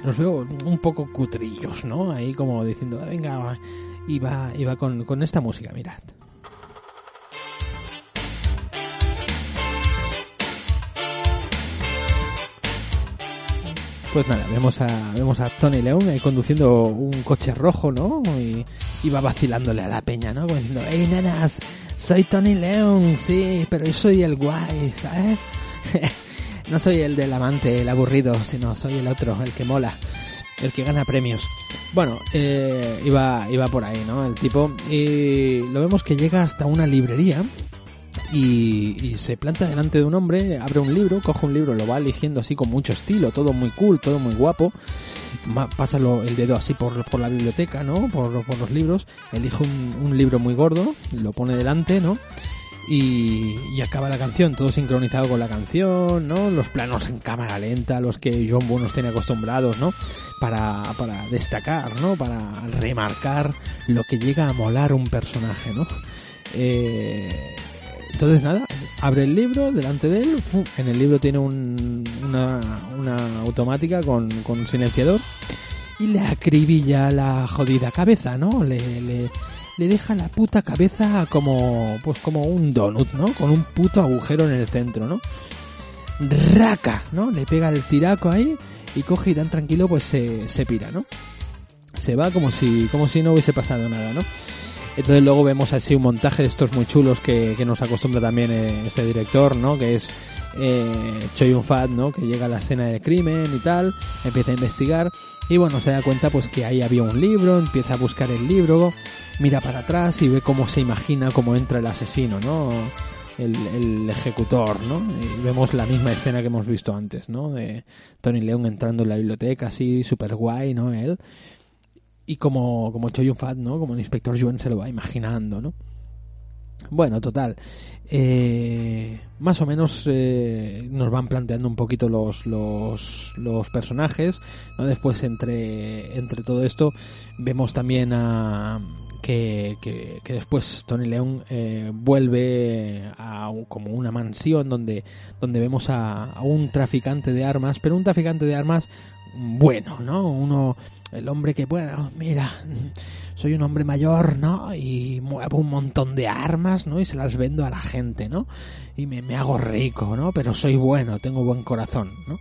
los veo un poco cutrillos, ¿no? Ahí como diciendo, "Ah, venga, va", y va, y va con, con esta música, mirad. Pues nada, vemos a, vemos a Tony León conduciendo un coche rojo, ¿no? Y, y va vacilándole a la peña, ¿no? Como diciendo, hey nenas, soy Tony León, sí, pero yo soy el guay, ¿sabes? *laughs* no soy el del amante, el aburrido, sino soy el otro, el que mola, el que gana premios. Bueno, eh, iba, iba por ahí, ¿no? El tipo, y lo vemos que llega hasta una librería y, y se planta delante de un hombre, abre un libro, coge un libro, lo va eligiendo así con mucho estilo, todo muy cool, todo muy guapo, pasa el dedo así por, la biblioteca, ¿no? Por, los libros, elige un, libro muy gordo, lo pone delante, ¿no? Y, y acaba la canción, todo sincronizado con la canción, ¿no? Los planos en cámara lenta, los que John Woo nos tiene acostumbrados, ¿no? Para, para destacar, ¿no? Para remarcar lo que llega a molar un personaje, ¿no? Eh, entonces nada, abre el libro delante de él, en el libro tiene un- una, una automática con, con un silenciador y le acribilla la jodida cabeza, ¿no? Le, le, le deja la puta cabeza como, pues como un donut, ¿no? Con un puto agujero en el centro, ¿no? Raca, ¿no? Le pega el tiraco ahí y coge y tan tranquilo pues se, se pira, ¿no? Se va como si, como si no hubiese pasado nada, ¿no? Entonces luego vemos así un montaje de estos muy chulos que, nos acostumbra también eh, este director, ¿no? Que es eh, Choi Fat, ¿no? Que llega a la escena de crimen y tal, empieza a investigar y bueno, se da cuenta pues que ahí había un libro, empieza a buscar el libro, mira para atrás y ve cómo se imagina cómo entra el asesino, ¿no? El, el ejecutor, ¿no? Y vemos la misma escena que hemos visto antes, ¿no? De Tony Leung entrando en la biblioteca así, super guay, ¿no? Él y como, como Choi Yun-fat, ¿no? Como el inspector Yuen se lo va imaginando, ¿no? Bueno, total. Eh, más o menos eh, nos van planteando un poquito los, los, los personajes, ¿no? Después entre, entre todo esto vemos también a que, que, que después Tony Leung eh, vuelve a como una mansión donde, donde vemos a, a un traficante de armas, pero un traficante de armas bueno, ¿no? Uno, el hombre que, bueno, mira, soy un hombre mayor, ¿no? Y muevo un montón de armas, ¿no? Y se las vendo a la gente, ¿no? Y me, hago rico, ¿no? Pero soy bueno, tengo buen corazón, ¿no?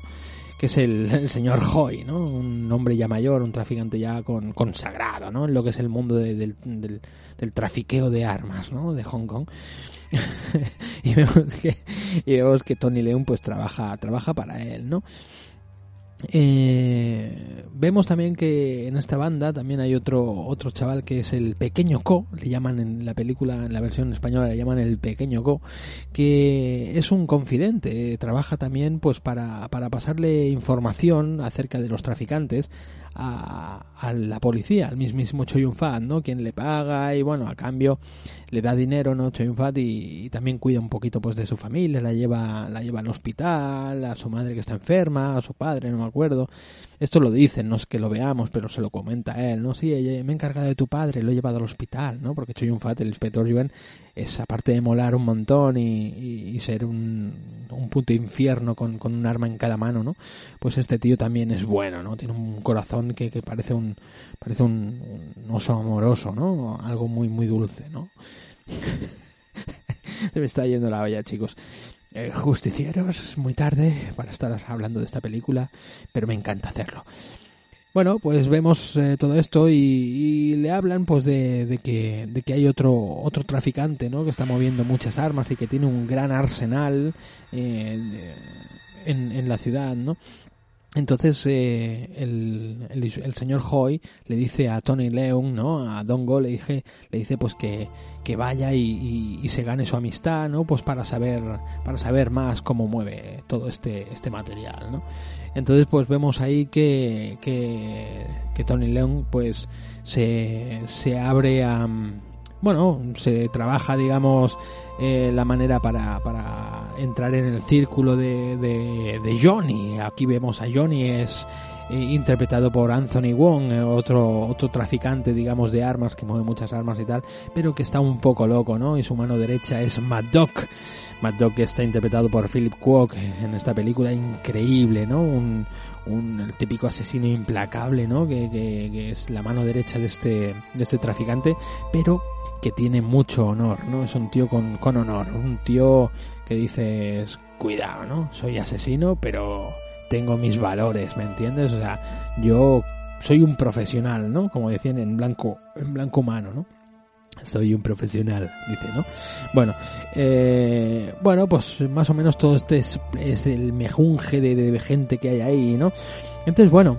Que es el, señor Hoy, ¿no? Un hombre ya mayor, un traficante ya con, consagrado, ¿no? En lo que es el mundo de- del, del, del trafiqueo de armas, ¿no? De Hong Kong. *laughs* y vemos que, y vemos que Tony Leung pues trabaja, trabaja para él, ¿no? Eh, vemos también que en esta banda también hay otro otro chaval que es el pequeño Co, le llaman en la película, en la versión española le llaman el pequeño Co, que es un confidente, eh, trabaja también pues para, para pasarle información acerca de los traficantes a, a la policía, al mismísimo Choi Yun Fat, ¿no? Quien le paga y bueno, a cambio le da dinero, ¿no? Choi Yun Fat y, también cuida un poquito pues de su familia, la lleva, la lleva al hospital, a su madre que está enferma, a su padre, no me acuerdo. Esto lo dicen, no es que lo veamos, pero se lo comenta él, ¿no? Sí, me he encargado de tu padre, lo he llevado al hospital, ¿no? Porque Choi Yun Fat, el inspector Yuen, es aparte de molar un montón y, ser un, un punto infierno con, con un arma en cada mano, ¿no? Pues este tío también es bueno, ¿no? Tiene un corazón que, que parece un parece un, un oso amoroso, ¿no? Algo muy muy dulce, ¿no? *laughs* Se me está yendo la olla, chicos. Eh, justicieros, muy tarde para estar hablando de esta película, pero me encanta hacerlo. Bueno, pues vemos eh, todo esto y, le hablan pues de, que de que hay otro otro traficante, ¿no? Que está moviendo muchas armas y que tiene un gran arsenal eh, en, en la ciudad, ¿no? Entonces eh, el, el, el señor Hoy le dice a Tony Leung, ¿no? A Dongo le dice, le dice pues que, que vaya y, y- y se gane su amistad, ¿no? Pues para saber, para saber más cómo mueve todo este, este material, ¿no? Entonces pues vemos ahí que, que, que Tony Leung pues se, se abre a bueno, se trabaja, digamos, eh, la manera para, para entrar en el círculo de, de, de Johnny. Aquí vemos a Johnny, es eh, interpretado por Anthony Wong, eh, otro, otro traficante, digamos, de armas, que mueve muchas armas y tal, pero que está un poco loco, ¿no? Y su mano derecha es Mad Dog. Mad Dog que está interpretado por Philip Kwok en esta película increíble, ¿no? Un, un el típico asesino implacable, ¿no? Que, que, que es la mano derecha de este, de este traficante, pero que tiene mucho honor, ¿no? Es un tío con, con honor, un tío que dices, cuidado, ¿no? Soy asesino, pero tengo mis valores, ¿me entiendes? O sea, yo soy un profesional, ¿no? Como decían en blanco, en blanco humano, ¿no? Soy un profesional, dice, ¿no? Bueno, eh, bueno, pues más o menos todo este es, el mejunje de gente que hay ahí, ¿no? Entonces, bueno,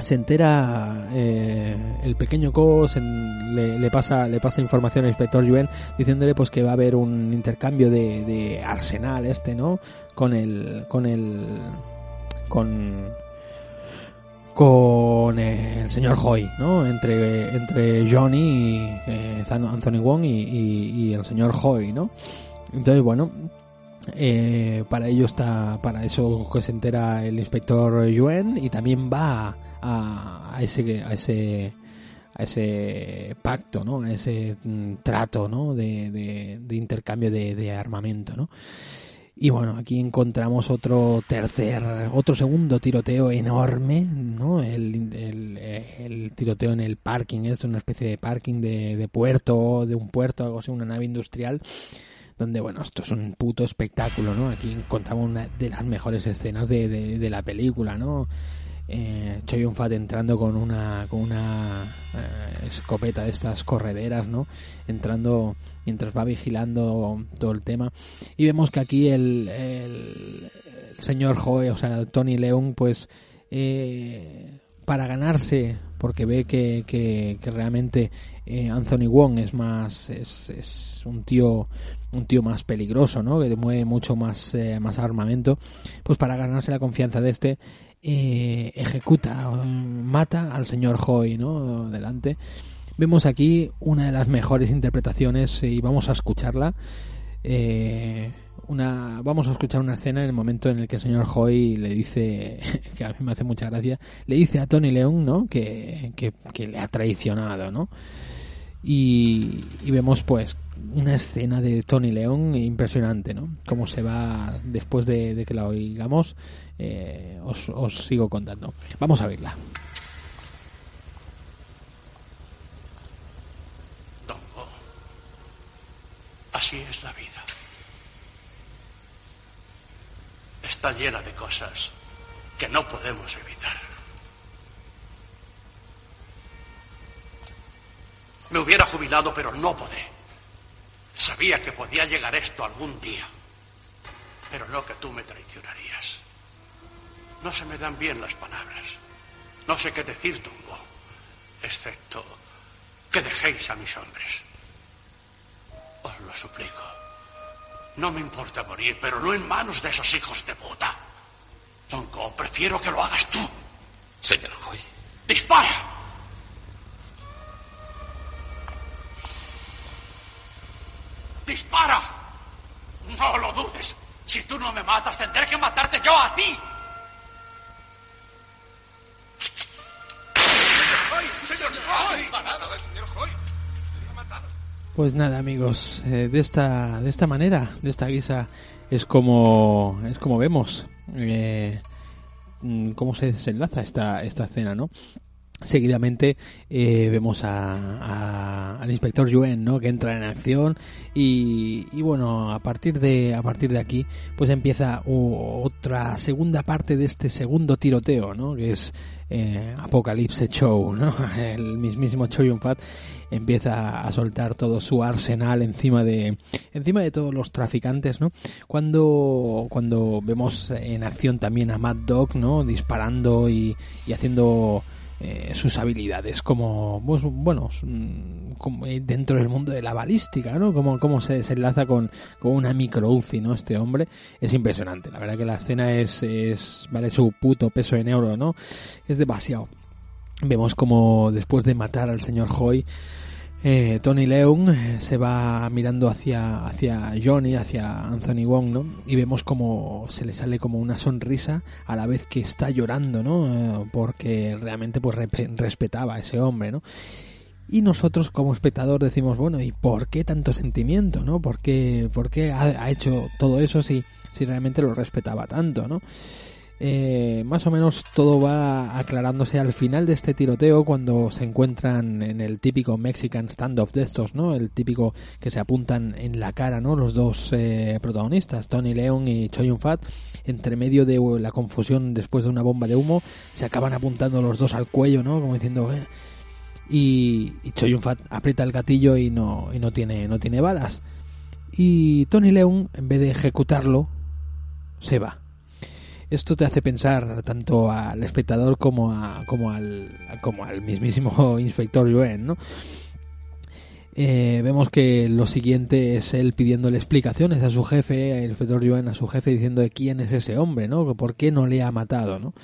se entera eh, el pequeño Co le, le pasa le pasa información al inspector Yuen diciéndole pues que va a haber un intercambio de, de arsenal este no con el con el con con el señor Hoy, ¿no? Entre, entre Johnny y eh, Anthony Wong y, y- y el señor Hoy, ¿no? Entonces, bueno, eh, para ello está, para eso que se entera el inspector Yuen y también va a, a ese, a ese, a ese pacto, ¿no? A ese mm, trato, ¿no? De, de, de intercambio de, de armamento, ¿no? Y bueno, aquí encontramos otro tercer, otro segundo tiroteo enorme, ¿no? El, el, el tiroteo en el parking, es una especie de parking de, puerto, de un puerto, algo así, una nave industrial, donde, bueno, esto es un puto espectáculo, ¿no? Aquí encontramos una de las mejores escenas de, de la película, ¿no? Eh, Choi Yun Fat entrando con una con una eh, escopeta de estas correderas, ¿no? Entrando mientras va vigilando todo el tema y vemos que aquí el, el, señor Joe, o sea, Tony Leung, pues eh, para ganarse, porque ve que, que realmente eh, Anthony Wong es más es, es un tío un tío más peligroso, ¿no? Que mueve mucho más eh, más armamento, pues para ganarse la confianza de este eh, ejecuta, um, mata al señor Hoy, ¿no? Delante. Vemos aquí una de las mejores interpretaciones y vamos a escucharla. Eh, una, vamos a escuchar una escena en el momento en el que el señor Hoy le dice, *laughs* que a mí me hace mucha gracia, le dice a Tony Leung, ¿no? Que, que, que le ha traicionado, ¿no? Y, vemos pues una escena de Tony León impresionante, ¿no? Cómo se va después de, que la oigamos, eh, os, os sigo contando. Vamos a verla. Así es la vida. Está llena de cosas que no podemos evitar. Me hubiera jubilado, pero no podré. Sabía que podía llegar esto algún día, pero no que tú me traicionarías. No se me dan bien las palabras. No sé qué decir, Tungo, excepto que dejéis a mis hombres. Os lo suplico. No me importa morir, pero no en manos de esos hijos de puta. Tongo, prefiero que lo hagas tú. Señor Hoy. ¡Dispara! ¡Dispara! No lo dudes. Si tú no me matas, tendré que matarte yo a ti. Pues nada, amigos, eh, de esta de esta manera, de esta guisa es como es como vemos eh, mm, cómo se desenlaza esta esta escena, ¿no? Seguidamente eh, vemos a, al inspector Yuen no que entra en acción y, y bueno a partir de a partir de aquí pues empieza otra segunda parte de este segundo tiroteo no que es eh, Apocalypse Show no *laughs* el mismísimo Cho Yun Fat empieza a soltar todo su arsenal encima de encima de todos los traficantes no cuando cuando vemos en acción también a Mad Dog no disparando y, y haciendo eh, sus habilidades como pues, bueno mm, como, eh, dentro del mundo de la balística no como, como se desenlaza con, con una micro UCI no este hombre es impresionante. La verdad que la escena es, es vale su puto peso en euro no es demasiado. Vemos como después de matar al señor Hoy eh, Tony Leung eh, se va mirando hacia, hacia Johnny, hacia Anthony Wong, ¿no? Y vemos como se le sale como una sonrisa a la vez que está llorando, ¿no? Eh, porque realmente pues respetaba a ese hombre, ¿no? Y nosotros como espectador decimos, bueno, ¿y por qué tanto sentimiento, no? ¿Por qué, por qué ha, ha hecho todo eso si, si realmente lo respetaba tanto, no? Eh, más o menos todo va aclarándose al final de este tiroteo cuando se encuentran en el típico Mexican standoff de estos, ¿no? El típico que se apuntan en la cara, ¿no? Los dos eh, protagonistas, Tony Leon y Choi Yun Fat, entre medio de la confusión después de una bomba de humo, se acaban apuntando los dos al cuello, ¿no? Como diciendo, "Eh". y, y Choi Yun Fat aprieta el gatillo y no y no tiene no tiene balas. Y Tony Leon, en vez de ejecutarlo, se va esto te hace pensar tanto al espectador como a, como al como al mismísimo *laughs* inspector Yuen, ¿no? Eh, vemos que lo siguiente es él pidiéndole explicaciones a su jefe, el inspector Yuen a su jefe diciendo de quién es ese hombre, ¿no? ¿Por qué no le ha matado, no?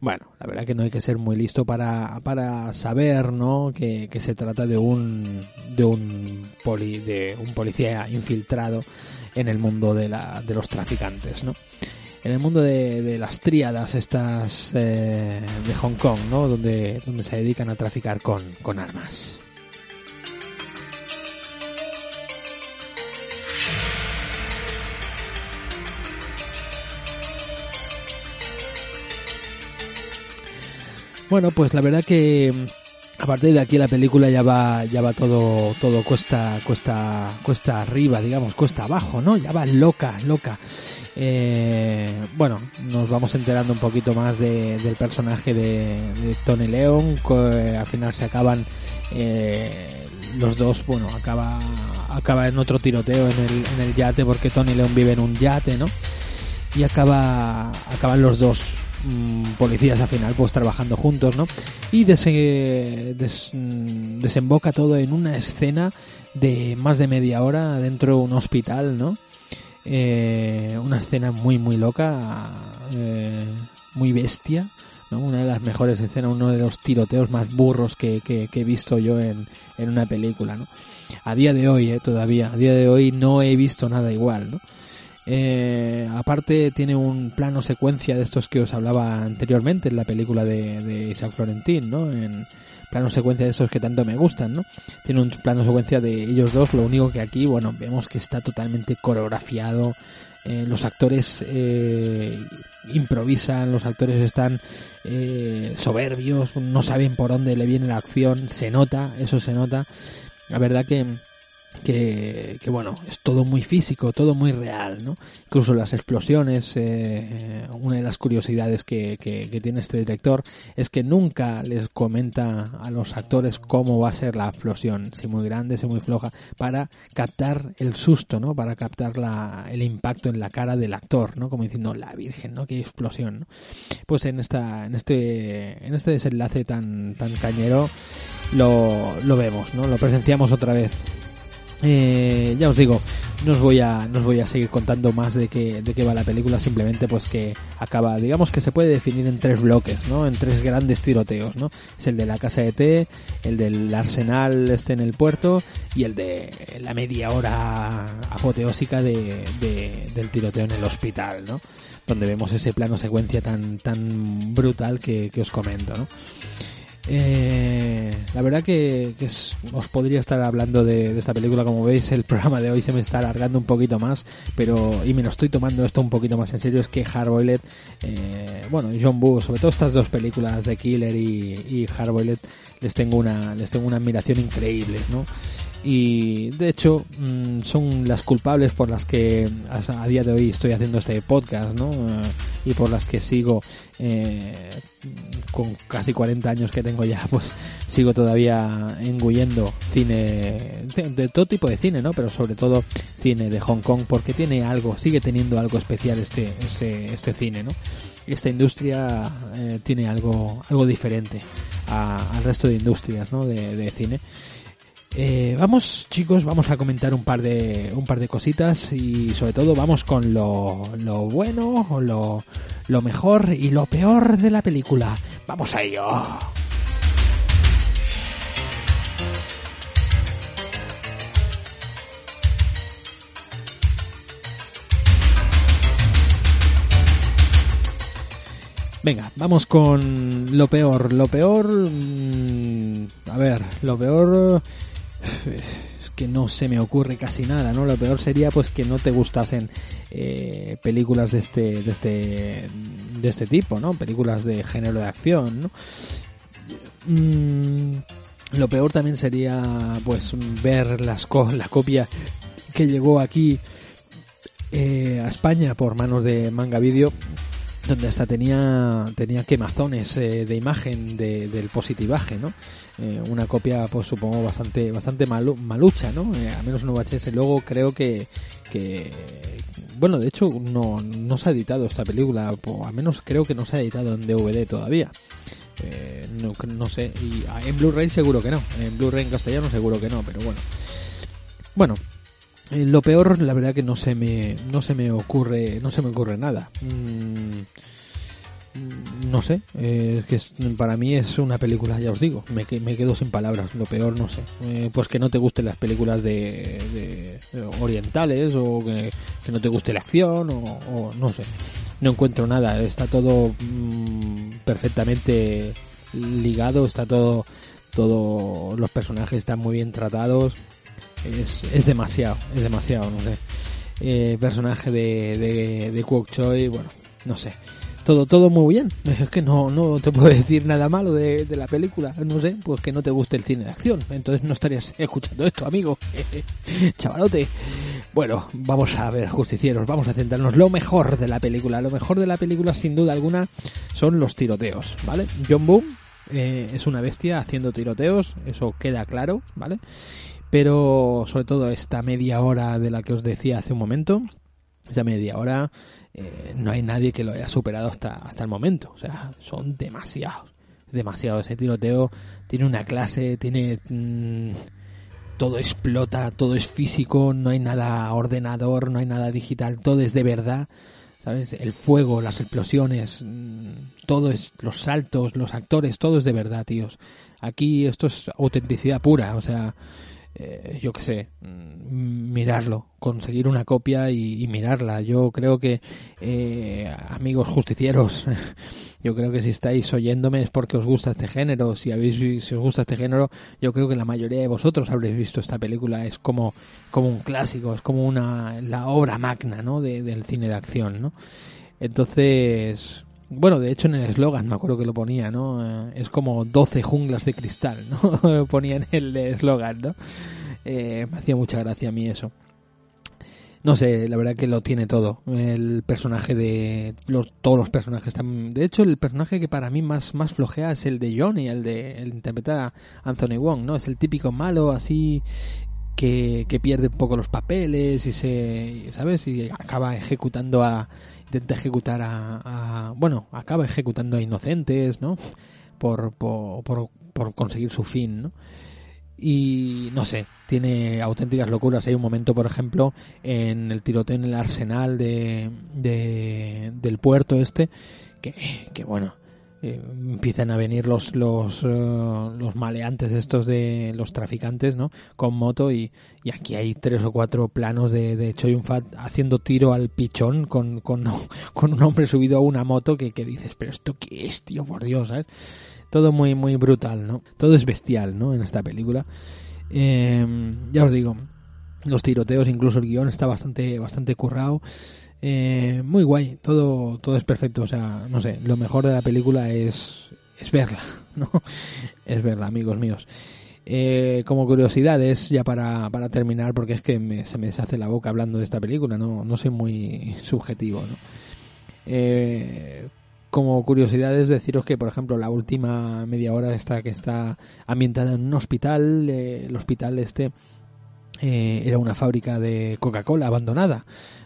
Bueno, la verdad que no hay que ser muy listo para, para saber, ¿no? Que, que se trata de un de un poli, de un policía infiltrado en el mundo de la, de los traficantes, ¿no? En el mundo de, de las tríadas estas eh, de Hong Kong, ¿no? Donde, donde se dedican a traficar con, con armas. Bueno, pues la verdad que mm, a partir de aquí la película ya va ya va todo todo cuesta cuesta cuesta arriba, digamos, cuesta abajo, ¿no? Ya va loca, loca. Eh, bueno, nos vamos enterando un poquito más de, del personaje de, Tony Leon. eh, al final se acaban eh, los dos, bueno, acaba acaba en otro tiroteo en el, yate porque Tony Leon vive en un yate, ¿no? Y acaba acaban los dos mm, policías al final pues trabajando juntos, ¿no? Y mm, desemboca todo en una escena de más de media hora dentro de un hospital, ¿no? Eh, una escena muy muy loca, eh, muy bestia, ¿no? Una de las mejores escenas, uno de los tiroteos más burros que, que- he visto yo en, en una película, ¿no? A día de hoy, eh, todavía, a día de hoy no he visto nada igual, ¿no? Eh, aparte tiene un plano secuencia de estos que os hablaba anteriormente en la película de, de Isaac Florentín, ¿no? En plano secuencia de estos que tanto me gustan, ¿no? Tiene un plano secuencia de ellos dos, lo único que aquí, bueno, vemos que está totalmente coreografiado, eh, los actores eh, improvisan, los actores están eh, soberbios, no saben por dónde le viene la acción, se nota, eso se nota. La verdad que que, bueno, es todo muy físico, todo muy real, ¿no? Incluso las explosiones, eh, una de las curiosidades que, que, que tiene este director es que nunca les comenta a los actores cómo va a ser la explosión, si muy grande, si muy floja, para captar el susto, ¿no? Para captar la, el impacto en la cara del actor, ¿no? Como diciendo, la virgen, ¿no? Qué explosión, ¿no? Pues en esta, en este, en este desenlace tan, tan cañero lo, lo vemos, ¿no? Lo presenciamos otra vez. Eh, ya os digo, no os voy a, no os voy a seguir contando más de qué, de qué va la película, simplemente pues que acaba, digamos que se puede definir en tres bloques, ¿no? En tres grandes tiroteos, ¿no? Es el de la casa de té, el del arsenal este en el puerto y el de la media hora apoteósica de, de- del tiroteo en el hospital, ¿no? Donde vemos ese plano secuencia tan, tan brutal que, que os comento, ¿no? Eh, la verdad que, es- os podría estar hablando de, esta película, como veis el *laughs* programa de hoy se me está alargando un poquito más, pero y me lo estoy tomando esto un poquito más en serio, es que Hardboiled, eh, bueno, John Woo, sobre todo estas dos películas de Killer y, y Hardboiled, les tengo una, les tengo una admiración increíble, ¿no? Y de hecho mm, son las culpables por las que a día de hoy estoy haciendo este podcast ¿no? Eh, y por las que sigo eh, con casi 40 años que tengo ya *laughs* pues sigo todavía engullendo cine de, de todo tipo de cine no pero sobre todo cine de Hong Kong porque tiene algo sigue teniendo algo especial este este este cine no esta industria eh, tiene algo algo diferente a- al resto de industrias ¿no? de, de cine eh, vamos chicos, vamos a comentar un par de un par de cositas y sobre todo vamos con lo, lo bueno, lo, lo mejor y lo peor de la película. Vamos a ello. Venga, vamos con lo peor. Lo peor... mm, a ver, lo peor... Que no se me ocurre casi nada, ¿no? Lo peor sería pues que no te gustasen eh, películas de este, de este, de este tipo, ¿no? Películas de género de acción, ¿no? Mm, lo peor también sería pues ver las co- la copia que llegó aquí eh, a España por manos de Manga Video donde hasta tenía tenía quemazones eh, de imagen de- del positivaje, ¿no? Eh, una copia, pues supongo bastante bastante malu- malucha, ¿no? Eh, al menos un VHS. Luego creo que que bueno, de hecho no no se ha editado esta película, o al menos creo que no se ha editado en DVD todavía. Eh, no, no sé, y ah, en Blu-ray seguro que no, en Blu-ray en castellano seguro que no, pero bueno. Bueno, eh, lo peor, la verdad que no se me, no se me ocurre, no se me ocurre nada. Mm, mm, no sé, eh, que para mí es una película, ya os digo, me, me quedo sin palabras. Lo peor, no sé, Eh, pues que no te gusten las películas de, orientales o que, no te guste la acción o, no sé, no encuentro nada. Está todo mm, perfectamente ligado, está todo, todo, los personajes están muy bien tratados es, es demasiado, es demasiado, no sé. Eh, personaje de, de, de Choi, bueno, no sé. Todo, todo muy bien. *laughs* Es que no, no te puedo decir nada malo de, de la película. No sé, pues que no te guste el cine de acción. Entonces no estarías *laughs* escuchando esto, amigo. *laughs* Chavalote. Bueno, vamos a ver, justicieros, vamos a centrarnos. Lo mejor de la película, lo mejor de la película, sin duda alguna, son los tiroteos, ¿vale? John Boom eh, es una bestia haciendo tiroteos, eso queda claro, ¿vale? Pero sobre todo esta media hora de la que os decía hace un momento, esa media hora, eh, no hay nadie que lo haya superado hasta, hasta el momento. O sea, son demasiados, demasiados. Ese tiroteo tiene una clase, tiene... mm, todo explota, todo es físico, no hay nada ordenador, no hay nada digital, todo es de verdad. ¿Sabes? El fuego, las explosiones, mm, todo es, los saltos, los actores, todo es de verdad, tíos. Aquí esto es autenticidad pura, o sea, eh, yo qué sé, mm, mirarlo, conseguir una copia y, y mirarla. Yo creo que, eh, amigos justicieros, *laughs* yo creo que si estáis oyéndome es porque os gusta este género. Si habéis, si os gusta este género, yo creo que la mayoría de vosotros habréis visto esta película. Es como, como un clásico, es como una, la obra magna, ¿no? De- del cine de acción, ¿no? Entonces, bueno, de hecho en el eslogan me acuerdo que lo ponía, ¿no? Eh, es como 12 junglas de cristal, ¿no? *laughs* ponía en el eslogan, ¿no? Eh, me hacía mucha gracia a mí eso. No sé, la verdad que lo tiene todo. El personaje de los, todos los personajes están. De hecho, el personaje que para mí más, más flojea es el de Johnny, el de el interpretar a Anthony Wong, ¿no? Es el típico malo así que, que pierde un poco los papeles y se, ¿sabes? Y acaba ejecutando a, intenta ejecutar a, bueno, acaba ejecutando a inocentes, ¿no? Por, por, por, por conseguir su fin, ¿no? y no sé, tiene auténticas locuras. Hay un momento, por ejemplo, en el tiroteo en el arsenal de, de- del puerto este, que, que bueno, eh, empiezan a venir los los, eh, los maleantes estos de los traficantes, ¿no? Con moto y, y aquí hay tres o cuatro planos de, de Choi Fat haciendo tiro al pichón con, con, *laughs* con un hombre subido a una moto que, que dices, pero esto qué es, tío, por Dios. Todo muy, muy brutal, ¿no? Todo es bestial, ¿no? En esta película. Eh, ya os digo, los tiroteos, incluso el guion está bastante, bastante currado. Eh, muy guay, todo, todo es perfecto. O sea, no sé, lo mejor de la película es, verla, *laughs* ¿no? Es verla, amigos míos. Eh, como curiosidades, ya para, para terminar, porque es que me- se me deshace la boca hablando de esta película, no, no soy muy *laughs* subjetivo, ¿no? Eh, como curiosidades deciros que por ejemplo la última media hora esta que está ambientada en un hospital eh, el hospital este eh, era una fábrica de Coca-Cola abandonada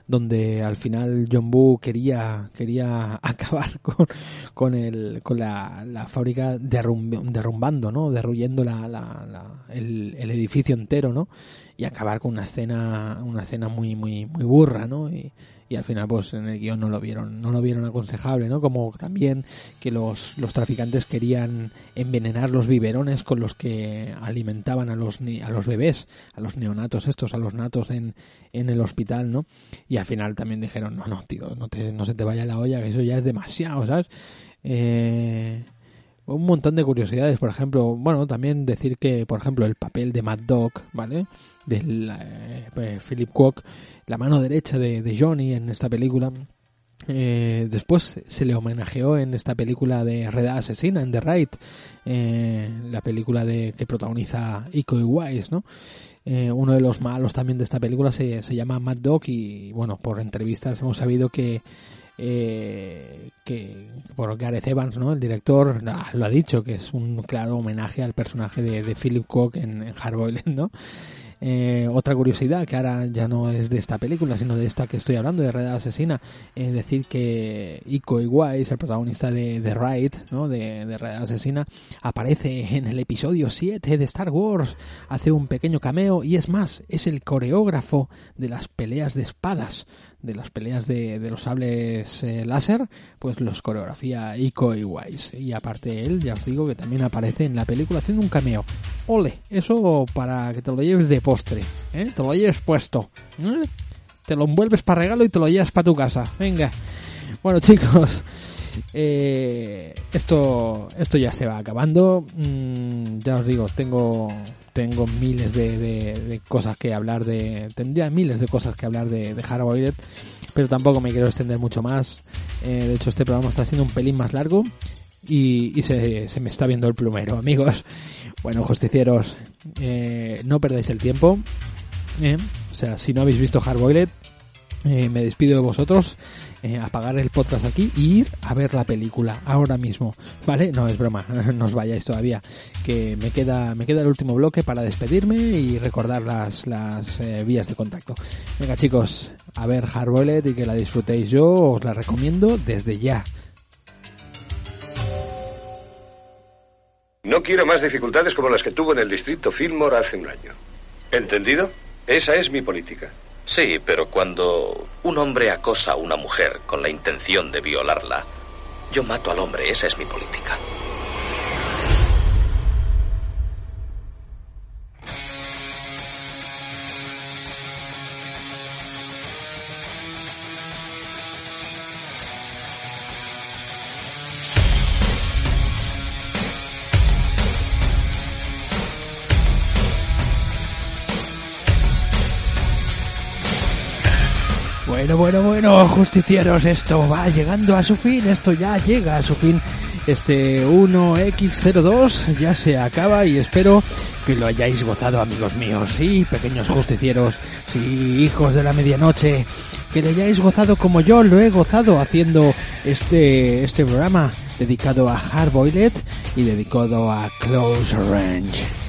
donde al final John Boo quería quería *laughs* acabar con, con el con la, la fábrica derrum- derrumbando no derruyendo la, la- la- el, el edificio entero no y acabar con una escena una escena muy muy muy burra no y, y al final pues en el guion no lo vieron no lo vieron aconsejable no como también que los, los traficantes querían envenenar los biberones con los que alimentaban a los a los bebés a los neonatos estos a los natos en, en el hospital no y al final también dijeron no no tío no te no se te vaya la olla que eso ya es demasiado sabes eh, un montón de curiosidades, por ejemplo, bueno, también decir que, por ejemplo, el papel de Mad Dog, ¿vale? Del eh, pues, Philip Kwok, la mano derecha de, de Johnny en esta película, eh, después se le homenajeó en esta película de Redada Asesina, en The Right, eh, la película de que protagoniza Iko Uwais, ¿no? Eh, uno de los malos también de esta película se, se llama Mad Dog y, bueno, por entrevistas hemos sabido que eh, que por Gareth Evans, ¿no? El director ah, lo ha dicho, que es un claro homenaje al personaje de, Philip Cook en, en Hardboiled, ¿no? Eh, otra curiosidad, que ahora ya no es de esta película, sino de esta que estoy hablando, de Red Asesina, es decir que Iko Uwais, el protagonista de The Raid, ¿no? de, de Asesina, aparece en el episodio 7 de Star Wars, hace un pequeño cameo y es más, es el coreógrafo de las peleas de espadas, de las peleas de, de los sables eh, láser, pues los coreografía Iko Uwais. Y aparte él, ya os digo que también aparece en la película haciendo un cameo. Ole, eso para que te lo lleves de postre, ¿eh? Te lo lleves puesto. ¿eh? Te lo envuelves para regalo y te lo llevas para tu casa. Venga. Bueno, *laughs* chicos, eh, esto esto ya se va acabando. Mm, ya os digo, tengo tengo miles de, cosas que hablar de tendría miles de cosas que hablar de, de pero tampoco me quiero extender mucho más. Eh, de hecho, este programa está siendo un pelín más largo y, se, me está viendo el plumero, *laughs* amigos. Bueno, justicieros, eh, no perdáis el tiempo. O sea, si no habéis visto Hardboiled, eh, me despido de vosotros, eh, apagar el podcast aquí y ir a ver la película ahora mismo, ¿vale? No es broma, *laughs* no os vayáis todavía, que me queda me queda el último bloque para despedirme y recordar las las eh, vías de contacto. Venga chicos, a ver Hardboiled y que la disfrutéis. Yo os la recomiendo desde ya. No quiero más dificultades como las que tuvo en el distrito Fillmore hace un año. ¿Entendido? Esa es mi política. Sí, pero cuando un hombre acosa a una mujer con la intención de violarla, yo mato al hombre, esa es mi política. Bueno, justicieros, esto va llegando a su fin, esto ya llega a su fin. Este 1X02 ya se acaba y espero que lo hayáis gozado, amigos míos. Sí, pequeños justicieros, sí, hijos de la medianoche, que lo hayáis gozado como yo lo he gozado haciendo este, este programa dedicado a Hardboiled y dedicado a Close Range.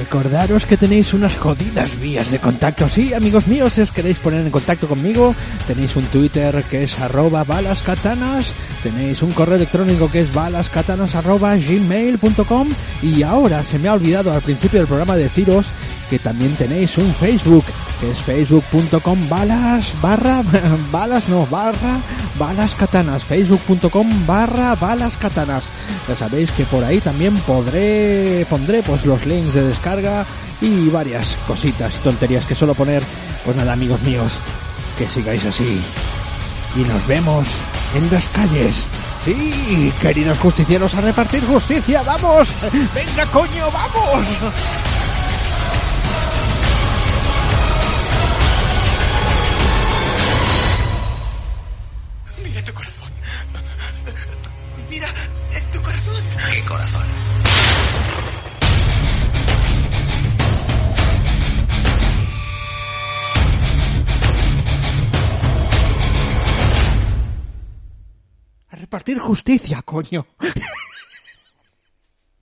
Recordaros que tenéis unas jodidas vías de contacto. Sí, amigos míos, si os queréis poner en contacto conmigo, tenéis un Twitter que es arroba balascatanas, tenéis un correo electrónico que es balascatanas arroba gmail.com y ahora se me ha olvidado al principio del programa deciros que también tenéis un Facebook que es facebook.com balas barra *laughs* balas no barra balas katanas facebook.com barra balas katanas. Ya sabéis que por ahí también podré pondré pues los links de descarga y varias cositas y tonterías que suelo poner. Pues nada amigos míos que sigáis así. Y nos vemos en las calles. Sí queridos justicieros a repartir justicia vamos. Venga coño vamos repartir justicia coño